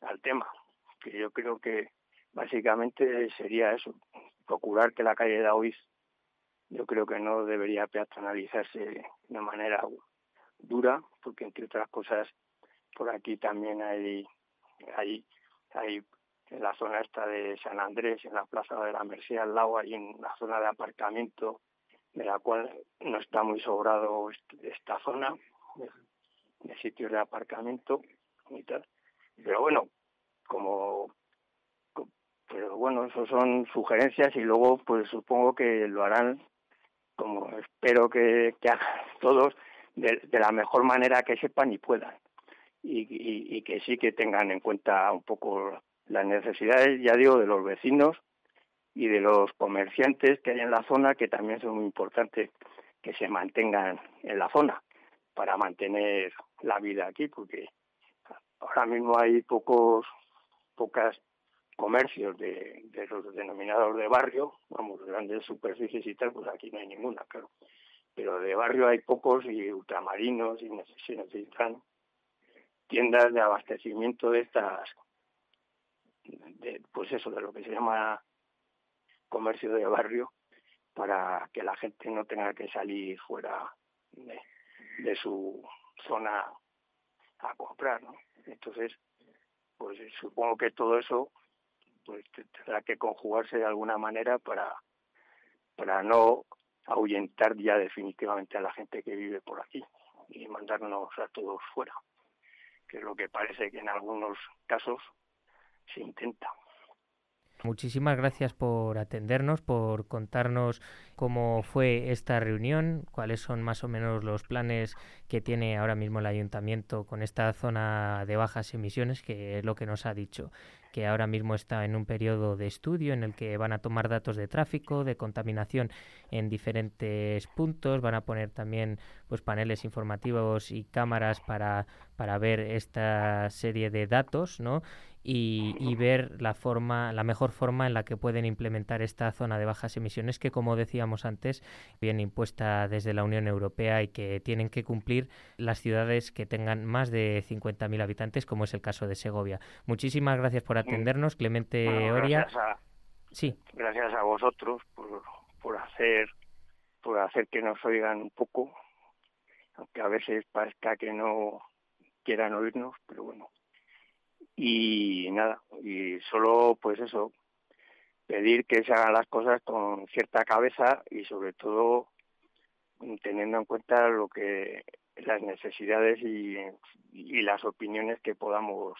al tema que yo creo que básicamente sería eso procurar que la calle de Aoiz yo creo que no debería peatonalizarse de manera dura, porque entre otras cosas por aquí también hay, hay, hay en la zona esta de San Andrés, en la plaza de la Merced al lado, hay una zona de aparcamiento de la cual no está muy sobrado esta zona de, sitios de aparcamiento y tal. Pero bueno, como pero bueno, eso son sugerencias y luego pues supongo que lo harán como espero que, que hagan *laughs* todos de, la mejor manera que sepan y puedan. Y, y, que sí que tengan en cuenta un poco las necesidades, ya digo, de los vecinos y de los comerciantes que hay en la zona que también son muy importantes que se mantengan en la zona para mantener la vida aquí porque ahora mismo hay pocos pocas comercios de, de los denominados de barrio, vamos, grandes superficies y tal, pues aquí no hay ninguna, claro. Pero de barrio hay pocos y ultramarinos y se necesitan tiendas de abastecimiento de estas, de, pues eso, de lo que se llama comercio de barrio, para que la gente no tenga que salir fuera de, de su zona a comprar, ¿no? Entonces, pues supongo que todo eso pues tendrá que conjugarse de alguna manera para, para no ahuyentar ya definitivamente a la gente que vive por aquí y mandarnos a todos fuera, que es lo que parece que en algunos casos se intenta. Muchísimas gracias por atendernos, por contarnos cómo fue esta reunión, cuáles son más o menos los planes que tiene ahora mismo el ayuntamiento con esta zona de bajas emisiones, que es lo que nos ha dicho que ahora mismo está en un periodo de estudio en el que van a tomar datos de tráfico, de contaminación en diferentes puntos, van a poner también pues paneles informativos y cámaras para, para ver esta serie de datos, ¿no? Y, ver la forma, la mejor forma en la que pueden implementar esta zona de bajas emisiones que, como decíamos antes, viene impuesta desde la Unión Europea y que tienen que cumplir las ciudades que tengan más de 50.000 habitantes, como es el caso de Segovia. Muchísimas gracias por atendernos, Clemente Oria. Gracias a, sí. Gracias a vosotros por, por hacer por hacer que nos oigan un poco, aunque a veces parezca que no quieran oírnos, pero bueno, y nada, y solo pues eso, pedir que se hagan las cosas con cierta cabeza y sobre todo teniendo en cuenta lo que las necesidades y, y las opiniones que podamos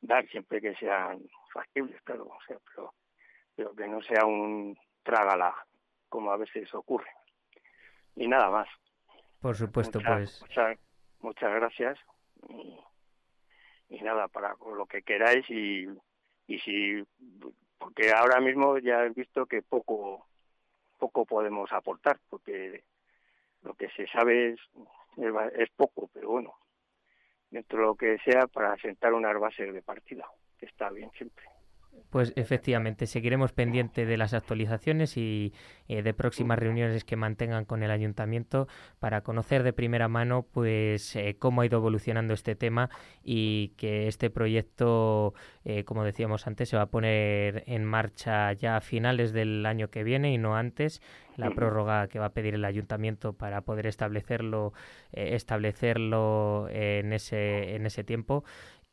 dar siempre que sean factibles, claro, o sea, pero, pero que no sea un trágala como a veces ocurre. Y nada más. Por supuesto, muchas, pues. Muchas, muchas gracias y nada, para lo que queráis y, y si, porque ahora mismo ya he visto que poco, poco podemos aportar, porque lo que se sabe es, es poco, pero bueno, dentro de lo que sea para sentar unas bases de partida, que está bien siempre. Pues efectivamente, seguiremos pendiente de las actualizaciones y eh, de próximas reuniones que mantengan con el ayuntamiento para conocer de primera mano pues eh, cómo ha ido evolucionando este tema y que este proyecto, eh, como decíamos antes, se va a poner en marcha ya a finales del año que viene y no antes. La prórroga que va a pedir el ayuntamiento para poder establecerlo, establecerlo en ese en ese tiempo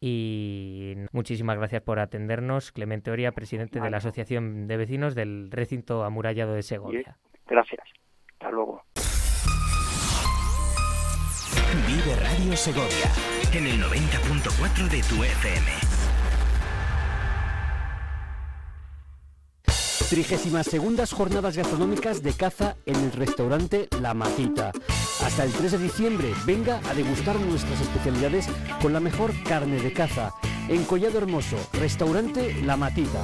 y muchísimas gracias por atendernos, Clemente Oria, presidente de la Asociación de Vecinos del Recinto Amurallado de Segovia. Gracias. Hasta luego. Vive Radio Segovia en el 90.4 de tu FM. 32 Jornadas Gastronómicas de Caza en el restaurante La Matita. Hasta el 3 de diciembre, venga a degustar nuestras especialidades con la mejor carne de caza. En Collado Hermoso, restaurante La Matita.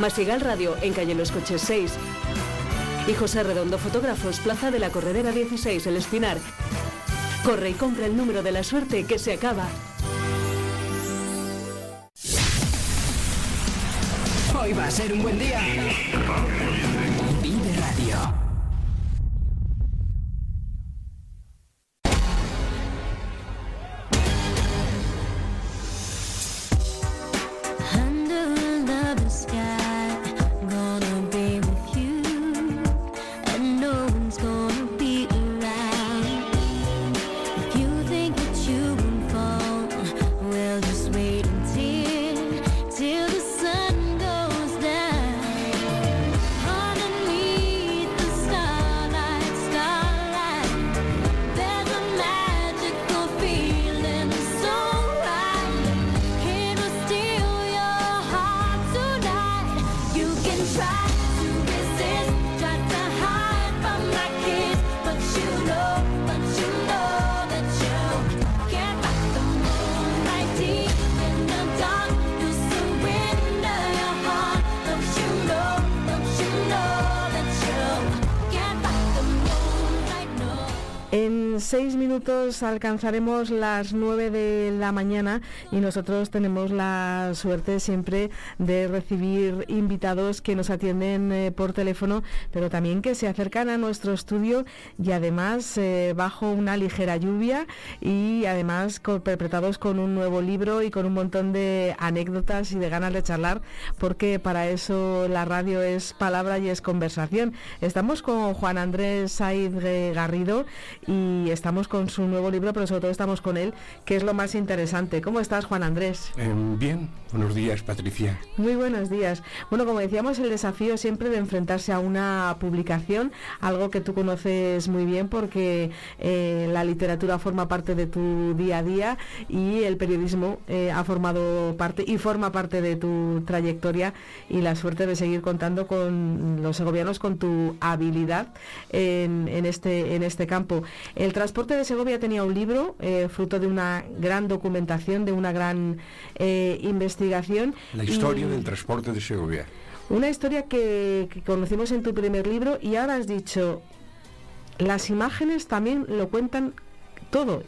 Masigal Radio en calle Los Coches 6. Y José Redondo Fotógrafos, Plaza de la Corredera 16, El Espinar. Corre y compra el número de la suerte que se acaba. Hoy va a ser un buen día. Seis minutos alcanzaremos las nueve de la mañana y nosotros tenemos la suerte siempre de recibir invitados que nos atienden eh, por teléfono, pero también que se acercan a nuestro estudio y además eh, bajo una ligera lluvia y además interpretados con un nuevo libro y con un montón de anécdotas y de ganas de charlar, porque para eso la radio es palabra y es conversación. Estamos con Juan Andrés Said Garrido y estamos con su nuevo libro, pero sobre todo estamos con él, que es lo más interesante. ¿Cómo estás, Juan Andrés? Em, bien, buenos días, Patricia. Muy buenos días. Bueno, como decíamos, el desafío siempre de enfrentarse a una publicación, algo que tú conoces muy bien porque eh, la literatura forma parte de tu día a día y el periodismo eh, ha formado parte y forma parte de tu trayectoria y la suerte de seguir contando con los segovianos con tu habilidad en, en este, en este campo. El transporte de Segovia tenía un libro, eh, fruto de una gran documentación, de una gran eh, investigación. La historia y- del transporte de Segovia. una historia que, que conocimos en tu primer libro y ahora has dicho, las imágenes también lo cuentan todo.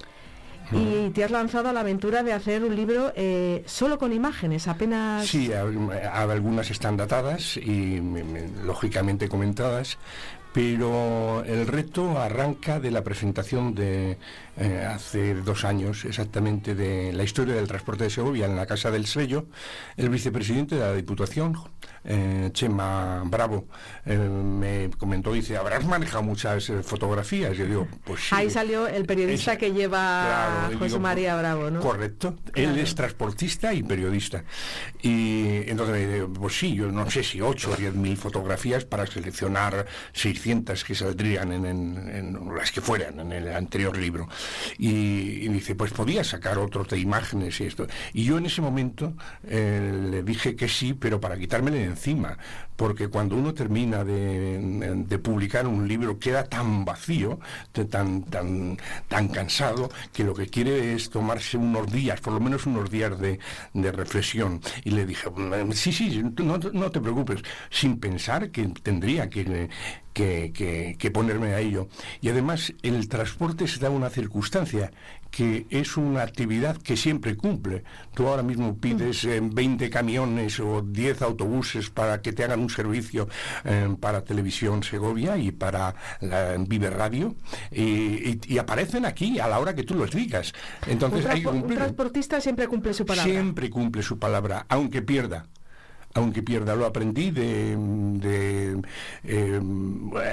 Y te has lanzado a la aventura de hacer un libro eh, solo con imágenes, apenas... Sí, a- algunas están datadas y me- me- lógicamente comentadas, pero el reto arranca de la presentación de eh, hace dos años exactamente de la historia del transporte de Segovia en la Casa del Sello. El vicepresidente de la Diputación, eh, Chema Bravo, eh, me comentó, dice, habrás manejado muchas eh, fotografías. Y yo digo, pues sí. Ahí salió el periodista que lleva Claro, José digo, María Bravo, ¿no? Correcto. Él es transportista y periodista. Y entonces me dice, pues sí, yo no sé si 8 o 10 mil fotografías para seleccionar 600 que saldrían en, en- en las que fueran en el anterior libro. Y, y dice, pues podía sacar otros de imágenes y esto. Y yo en ese momento eh, le dije que sí, pero para quitármele encima. Porque cuando uno termina de, de publicar un libro queda tan vacío, tan, tan, tan cansado, que lo que quiere es tomarse unos días, por lo menos unos días de, de reflexión. Y le dije, "Mm, sí, sí, no, no te preocupes, sin pensar que tendría que, que, que- que ponerme a ello. Y además el transporte se da una circunstancia que es una actividad que siempre cumple. Tú ahora mismo pides eh, 20 camiones o 10 autobuses para que te hagan un servicio eh, para Televisión Segovia y para la Vive Radio y, y- y aparecen aquí a la hora que tú los digas. Entonces un, hay que un transportista siempre cumple su palabra. Siempre cumple su palabra, aunque pierda. Aunque pierda, lo aprendí de, eh,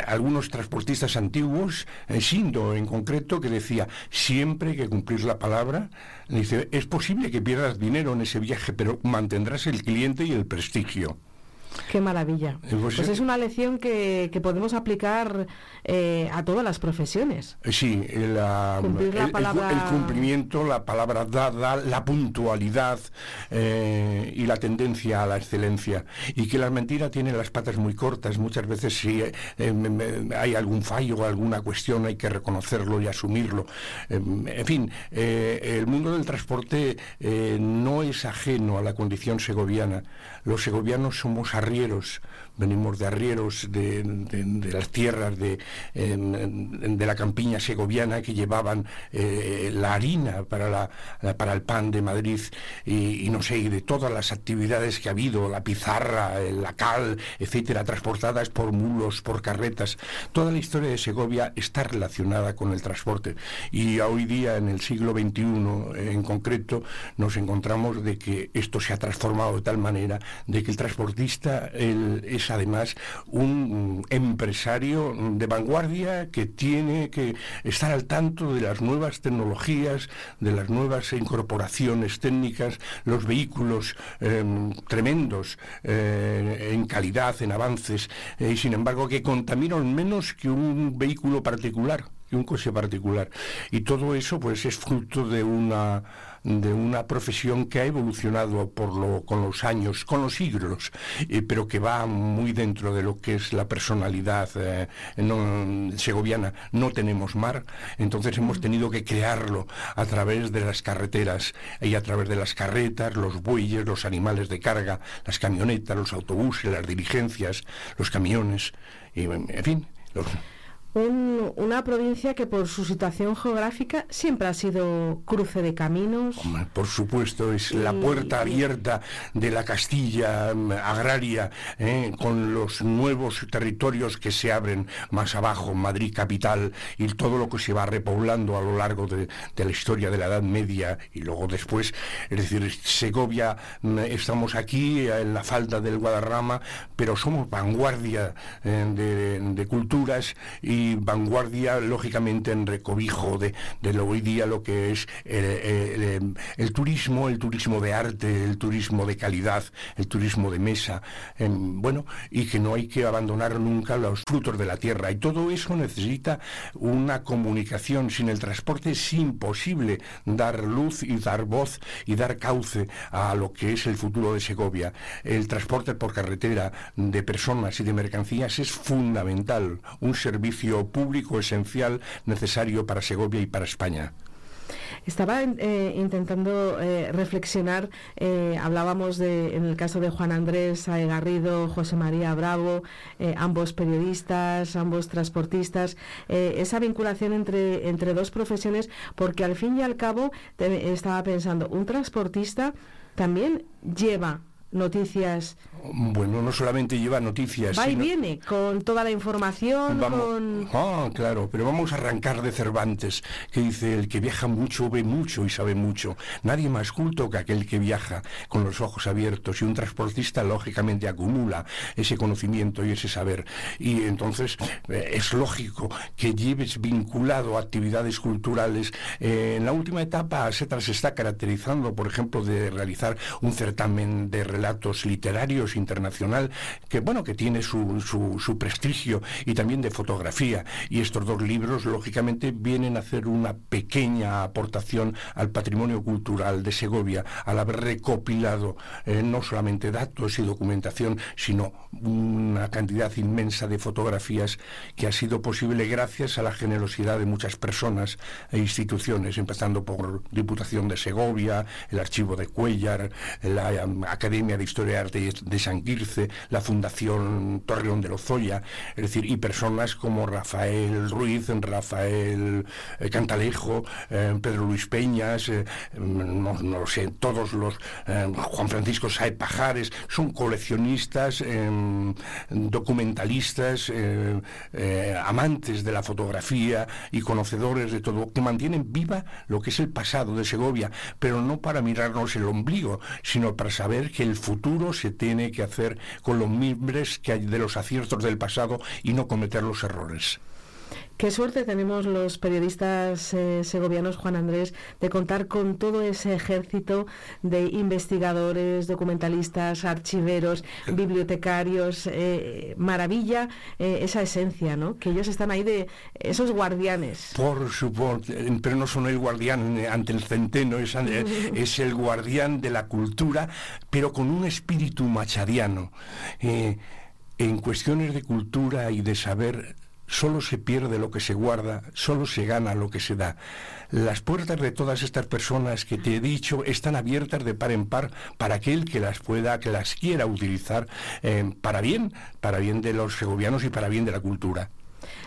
algunos transportistas antiguos, eh, Sindo en concreto, que decía, siempre hay que cumplir la palabra. Dice, es posible que pierdas dinero en ese viaje, pero mantendrás el cliente y el prestigio. Qué maravilla. Eh, pues, Pues es una lección que, que podemos aplicar eh, a todas las profesiones. Eh, Sí, el, ah, Cumplir la el- palabra- el cumplimiento, la palabra dada, la puntualidad eh, y la tendencia a la excelencia. Y que la mentira tiene las patas muy cortas. Muchas veces si eh, hay algún fallo o alguna cuestión hay que reconocerlo y asumirlo. Eh, en fin, el mundo del transporte no es ajeno a la condición segoviana. Los segovianos somos arrieros, venimos de arrieros de, las tierras de, de la campiña segoviana que llevaban eh, la harina para, la, para el pan de Madrid y, no sé, y de todas las actividades que ha habido, la pizarra, eh, la cal, etcétera, transportadas por mulos, por carretas. Toda la historia de Segovia está relacionada con el transporte y hoy día, en el siglo XXI en concreto, nos encontramos de que esto se ha transformado de tal manera de que el transportista es además un empresario de vanguardia que tiene que estar al tanto de las nuevas tecnologías, de las nuevas incorporaciones técnicas, los vehículos em, tremendos eh, en calidad, en avances, eh, y sin embargo que contaminan menos que un vehículo particular que un coche particular. Y todo eso pues es fruto de una de una profesión que ha evolucionado por lo, con los años, con los siglos, eh, pero que va muy dentro de lo que es la personalidad eh, no- segoviana. No tenemos mar, entonces hemos tenido que crearlo a través de las carreteras y a través de las carretas, los bueyes, los animales de carga, las camionetas, los autobuses, las diligencias, los camiones, y en fin. los- un- una provincia que por su situación geográfica siempre ha sido cruce de caminos. Hombre, Por supuesto, es la puerta abierta de la Castilla mm, agraria, ¿eh? con los nuevos territorios que se abren más abajo, Madrid capital, y todo lo que se va repoblando a lo largo de, de la historia de la Edad Media y luego después, es decir, Segovia, mm, estamos aquí eh, en la falda del Guadarrama, pero somos vanguardia eh, de, de culturas y vanguardia, lógicamente, en recobijo de, de hoy día lo que es el, el- el turismo, el turismo de arte, el turismo de calidad, el turismo de mesa, bueno, y que no hay que abandonar nunca los frutos de la tierra. Y todo eso necesita una comunicación. Sin el transporte es imposible dar luz y dar voz y dar cauce a lo que es el futuro de Segovia. El transporte por carretera de personas y de mercancías es fundamental, un servicio público esencial necesario para Segovia y para España. Estaba eh, intentando eh, reflexionar, eh, hablábamos de, en el caso de Juan Andrés Garrido, José María Bravo, eh, ambos periodistas, ambos transportistas, eh, esa vinculación entre, entre dos profesiones, porque al fin y al cabo estaba pensando, un transportista también lleva noticias, Bueno, no solamente lleva noticias, va y sino- viene con toda la información, Vamos- con... Ah, claro, pero vamos a arrancar de Cervantes, que dice, el que viaja mucho ve mucho y sabe mucho. Nadie más culto que aquel que viaja con los ojos abiertos y un transportista lógicamente acumula ese conocimiento y ese saber. Y entonces eh, es lógico que lleves vinculado a actividades culturales. Eh, en la última etapa, Setra se está caracterizando, por ejemplo, de realizar un certamen de relatos literarios internacional que, bueno, que tiene su, su- prestigio y también de fotografía. Y estos dos libros, lógicamente, vienen a hacer una pequeña aportación al patrimonio cultural de Segovia, al haber recopilado eh, no solamente datos y documentación, sino una cantidad inmensa de fotografías que ha sido posible gracias a la generosidad de muchas personas e instituciones, empezando por Diputación de Segovia, el Archivo de Cuellar, la um, De Historia y Arte de San Quirce, la Fundación Torreón de Lozoya, es decir, y personas como Rafael Ruiz, Rafael eh, Cantalejo, eh, Pedro Luis Peñas, eh, no, no lo sé, todos los, Juan Francisco Sae Pajares, son coleccionistas, documentalistas, amantes de la fotografía y conocedores de todo, que mantienen viva lo que es el pasado de Segovia, pero no para mirarnos el ombligo, sino para saber que el futuro se tiene que hacer con los mimbres que hay de los aciertos del pasado y no cometer los errores. Qué suerte tenemos los periodistas eh, segovianos, Juan Andrés, de contar con todo ese ejército de investigadores, documentalistas, archiveros, bibliotecarios. eh, maravilla eh, esa esencia, ¿no? Que ellos están ahí de esos guardianes. Por supuesto, pero no son el guardián ante el centeno, es, *laughs* es el guardián de la cultura, pero con un espíritu machadiano. En cuestiones de cultura y de saber, solo se pierde lo que se guarda, solo se gana lo que se da. Las puertas de todas estas personas que te he dicho están abiertas de par en par para aquel que las pueda, que las quiera utilizar eh, para bien, para bien de los segovianos y para bien de la cultura.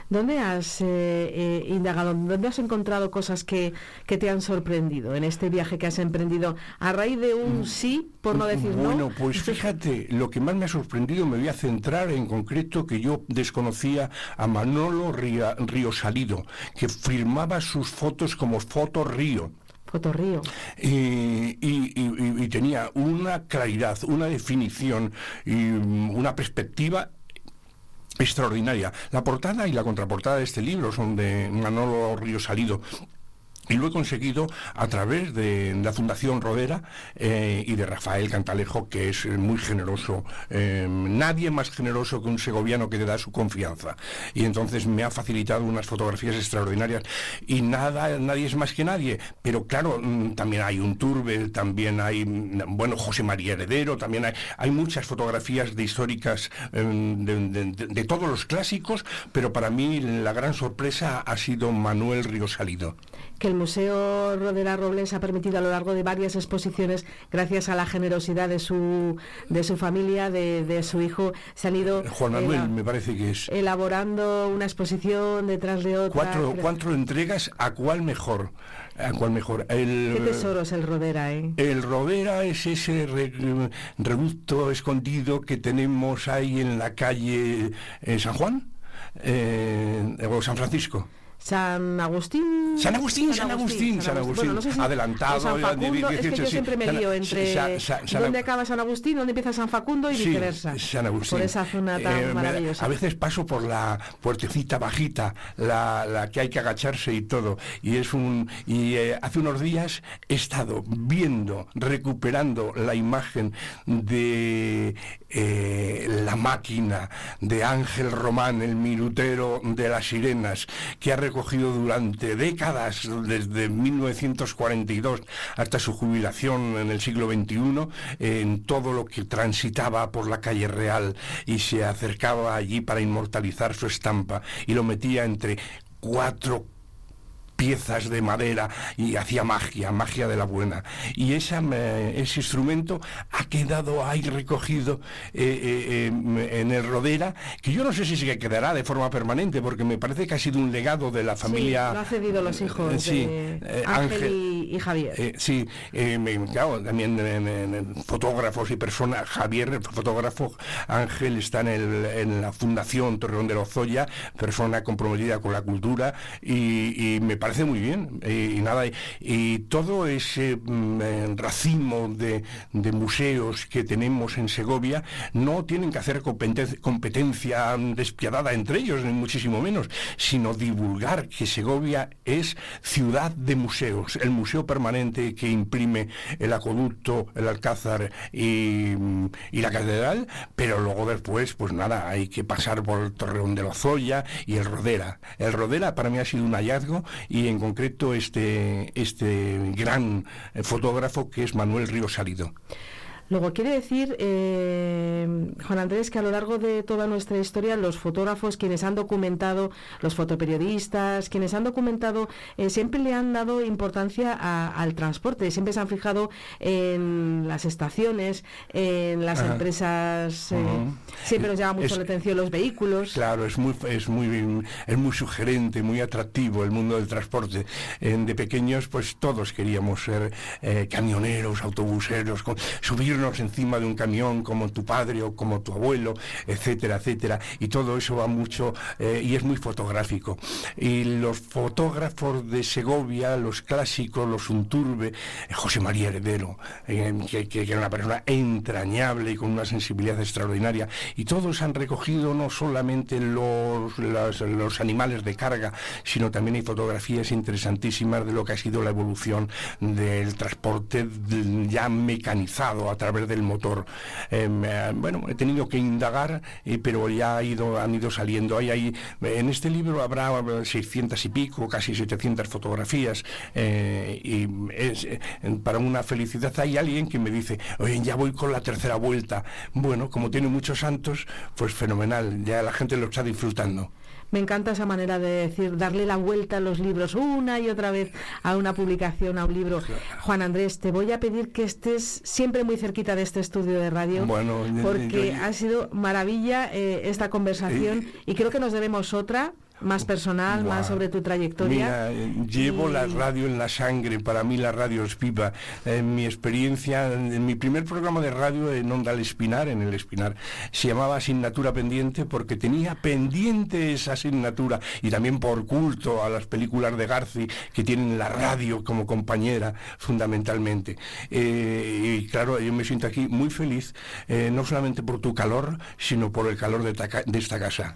¿Dónde has eh, eh, indagado? ¿Dónde has encontrado cosas que, que te han sorprendido en este viaje que has emprendido a raíz de un sí, por no decir no? Bueno, pues fíjate, lo que más me ha sorprendido, me voy a centrar en concreto que yo desconocía a Manolo Ría- Río Salido, que firmaba sus fotos como Foto Río. Fotorrío. Y, y- y- y tenía una claridad, una definición y mm, una perspectiva extraordinaria. La portada y la contraportada de este libro son de Manolo Río Salido. Y lo he conseguido a través de la Fundación Rodera eh, y de Rafael Cantalejo, que es muy generoso. Eh, nadie más generoso que un segoviano que te da su confianza. Y entonces me ha facilitado unas fotografías extraordinarias. Y nada, nadie es más que nadie. Pero claro, mm, también hay un Turbe, también hay, mm, bueno, José María Heredero, también hay, hay muchas fotografías de históricas eh, de, todos los clásicos, pero para mí la gran sorpresa ha sido Manuel Río Salido. Museo Rodera Robles ha permitido a lo largo de varias exposiciones, gracias a la generosidad de su, de su familia, de, de su hijo, se han ido Juan Manuel, me parece que es. elaborando una exposición detrás de otra. Cuatro, cuatro entregas, ¿a cuál mejor? ¿A cuál mejor? El, Qué tesoro es el Rodera, ¿eh? El Rodera es ese re- reducto escondido que tenemos ahí en la calle eh, San Juan eh, o San Francisco. San Agustín. San Agustín, San Agustín, San Agustín, adelantado, o San ya de Facundo, es que 18, yo siempre me lío entre San- dónde acaba San Agustín, dónde empieza San Facundo y Sí, viceversa. San Agustín. Por esa zona tan Eh, me- maravillosa. A veces paso por la puertecita bajita, la, la que hay que agacharse y todo. Y es un y eh, hace unos días he estado viendo, recuperando la imagen de eh, la máquina de Ángel Román, el minutero de las sirenas, que ha recogido durante décadas, desde 1942 hasta su jubilación en el siglo XXI, en todo lo que transitaba por la calle real y se acercaba allí para inmortalizar su estampa y lo metía entre cuatro piezas de madera y hacía magia, magia de la buena. Y esa, ese instrumento ha quedado ahí recogido eh, eh, eh, en el Rodera, que yo no sé si se quedará de forma permanente, porque me parece que ha sido un legado de la familia... Sí, lo ha cedido los hijos sí, de Ángel, y, y Javier. Sí, claro, también fotógrafos y personas, Javier, fotógrafo, Ángel está en, el- en la Fundación Torreón de Lozoya, persona comprometida con la cultura y, y me parece muy bien. y nada, y, todo ese mm, eh, racimo de, de museos que tenemos en Segovia no tienen que hacer competen- competencia despiadada entre ellos, ni muchísimo menos, sino divulgar que Segovia es ciudad de museos, el museo permanente que imprime el acueducto, el alcázar y, mm, y la catedral, pero luego después, pues nada, hay que pasar por el Torreón de Lozoya y el Rodera. El Rodera para mí ha sido un hallazgo en concreto este, este gran eh, fotógrafo que es Manuel Río Salido. Luego, quiere decir, eh, Juan Andrés, que a lo largo de toda nuestra historia, los fotógrafos, quienes han documentado, los fotoperiodistas, quienes han documentado, eh, siempre le han dado importancia a- al transporte, siempre se han fijado en las estaciones, en las Ajá. empresas, eh, siempre nos llama mucho Es- la atención los vehículos. Claro, es muy, es muy, es muy sugerente, muy atractivo el mundo del transporte. En- de pequeños, pues todos queríamos ser eh, camioneros, autobuseros, con- encima de un camión como tu padre o como tu abuelo, etcétera, etcétera. Y todo eso va mucho eh, y es muy fotográfico. Y los fotógrafos de Segovia, los clásicos, los Unturbe, eh, José María Heredero, eh, que, era una persona entrañable y con una sensibilidad extraordinaria. Y todos han recogido no solamente los, los animales de carga, sino también hay fotografías interesantísimas de lo que ha sido la evolución del transporte ya mecanizado a del motor. Eh, bueno, he tenido que indagar, eh, pero ya ha ido, han ido saliendo. Hay, hay, en este libro habrá eh, 600 y pico, casi 700 fotografías, eh, y es, eh, para una felicidad hay alguien que me dice, oye, ya voy con la tercera vuelta. Bueno, como tiene muchos santos, pues fenomenal, ya la gente lo está disfrutando. Me encanta esa manera de decir, darle la vuelta a los libros una y otra vez a una publicación, a un libro. Juan Andrés, te voy a pedir que estés siempre muy cerquita de este estudio de radio, Bueno, yo- porque yo- ha sido maravilla eh, esta conversación y creo que nos debemos otra, más personal, Buah. más sobre tu trayectoria. Mira, eh, llevo Y- la radio en la sangre, para mí la radio es viva. En mi experiencia, en mi primer programa de radio en Onda El Espinar, en El Espinar, se llamaba Asignatura Pendiente porque tenía pendiente esa asignatura y también por culto a las películas de Garci que tienen la radio como compañera fundamentalmente. Eh, y claro, yo me siento aquí muy feliz, eh, no solamente por tu calor, sino por el calor de ca- de esta casa.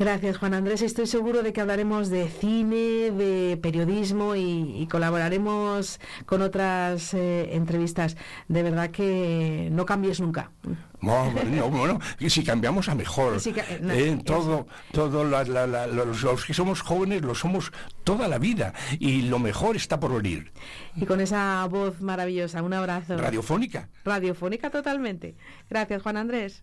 Gracias, Juan Andrés. Estoy seguro de que hablaremos de cine, de periodismo y, y colaboraremos con otras eh, entrevistas. De verdad que no cambies nunca. No, no, bueno, si cambiamos a mejor. Si no, Eh, todo, todo la- la- la- los, los que somos jóvenes lo somos toda la vida y lo mejor está por venir. Y con esa voz maravillosa, un abrazo. Radiofónica. Radiofónica totalmente. Gracias, Juan Andrés.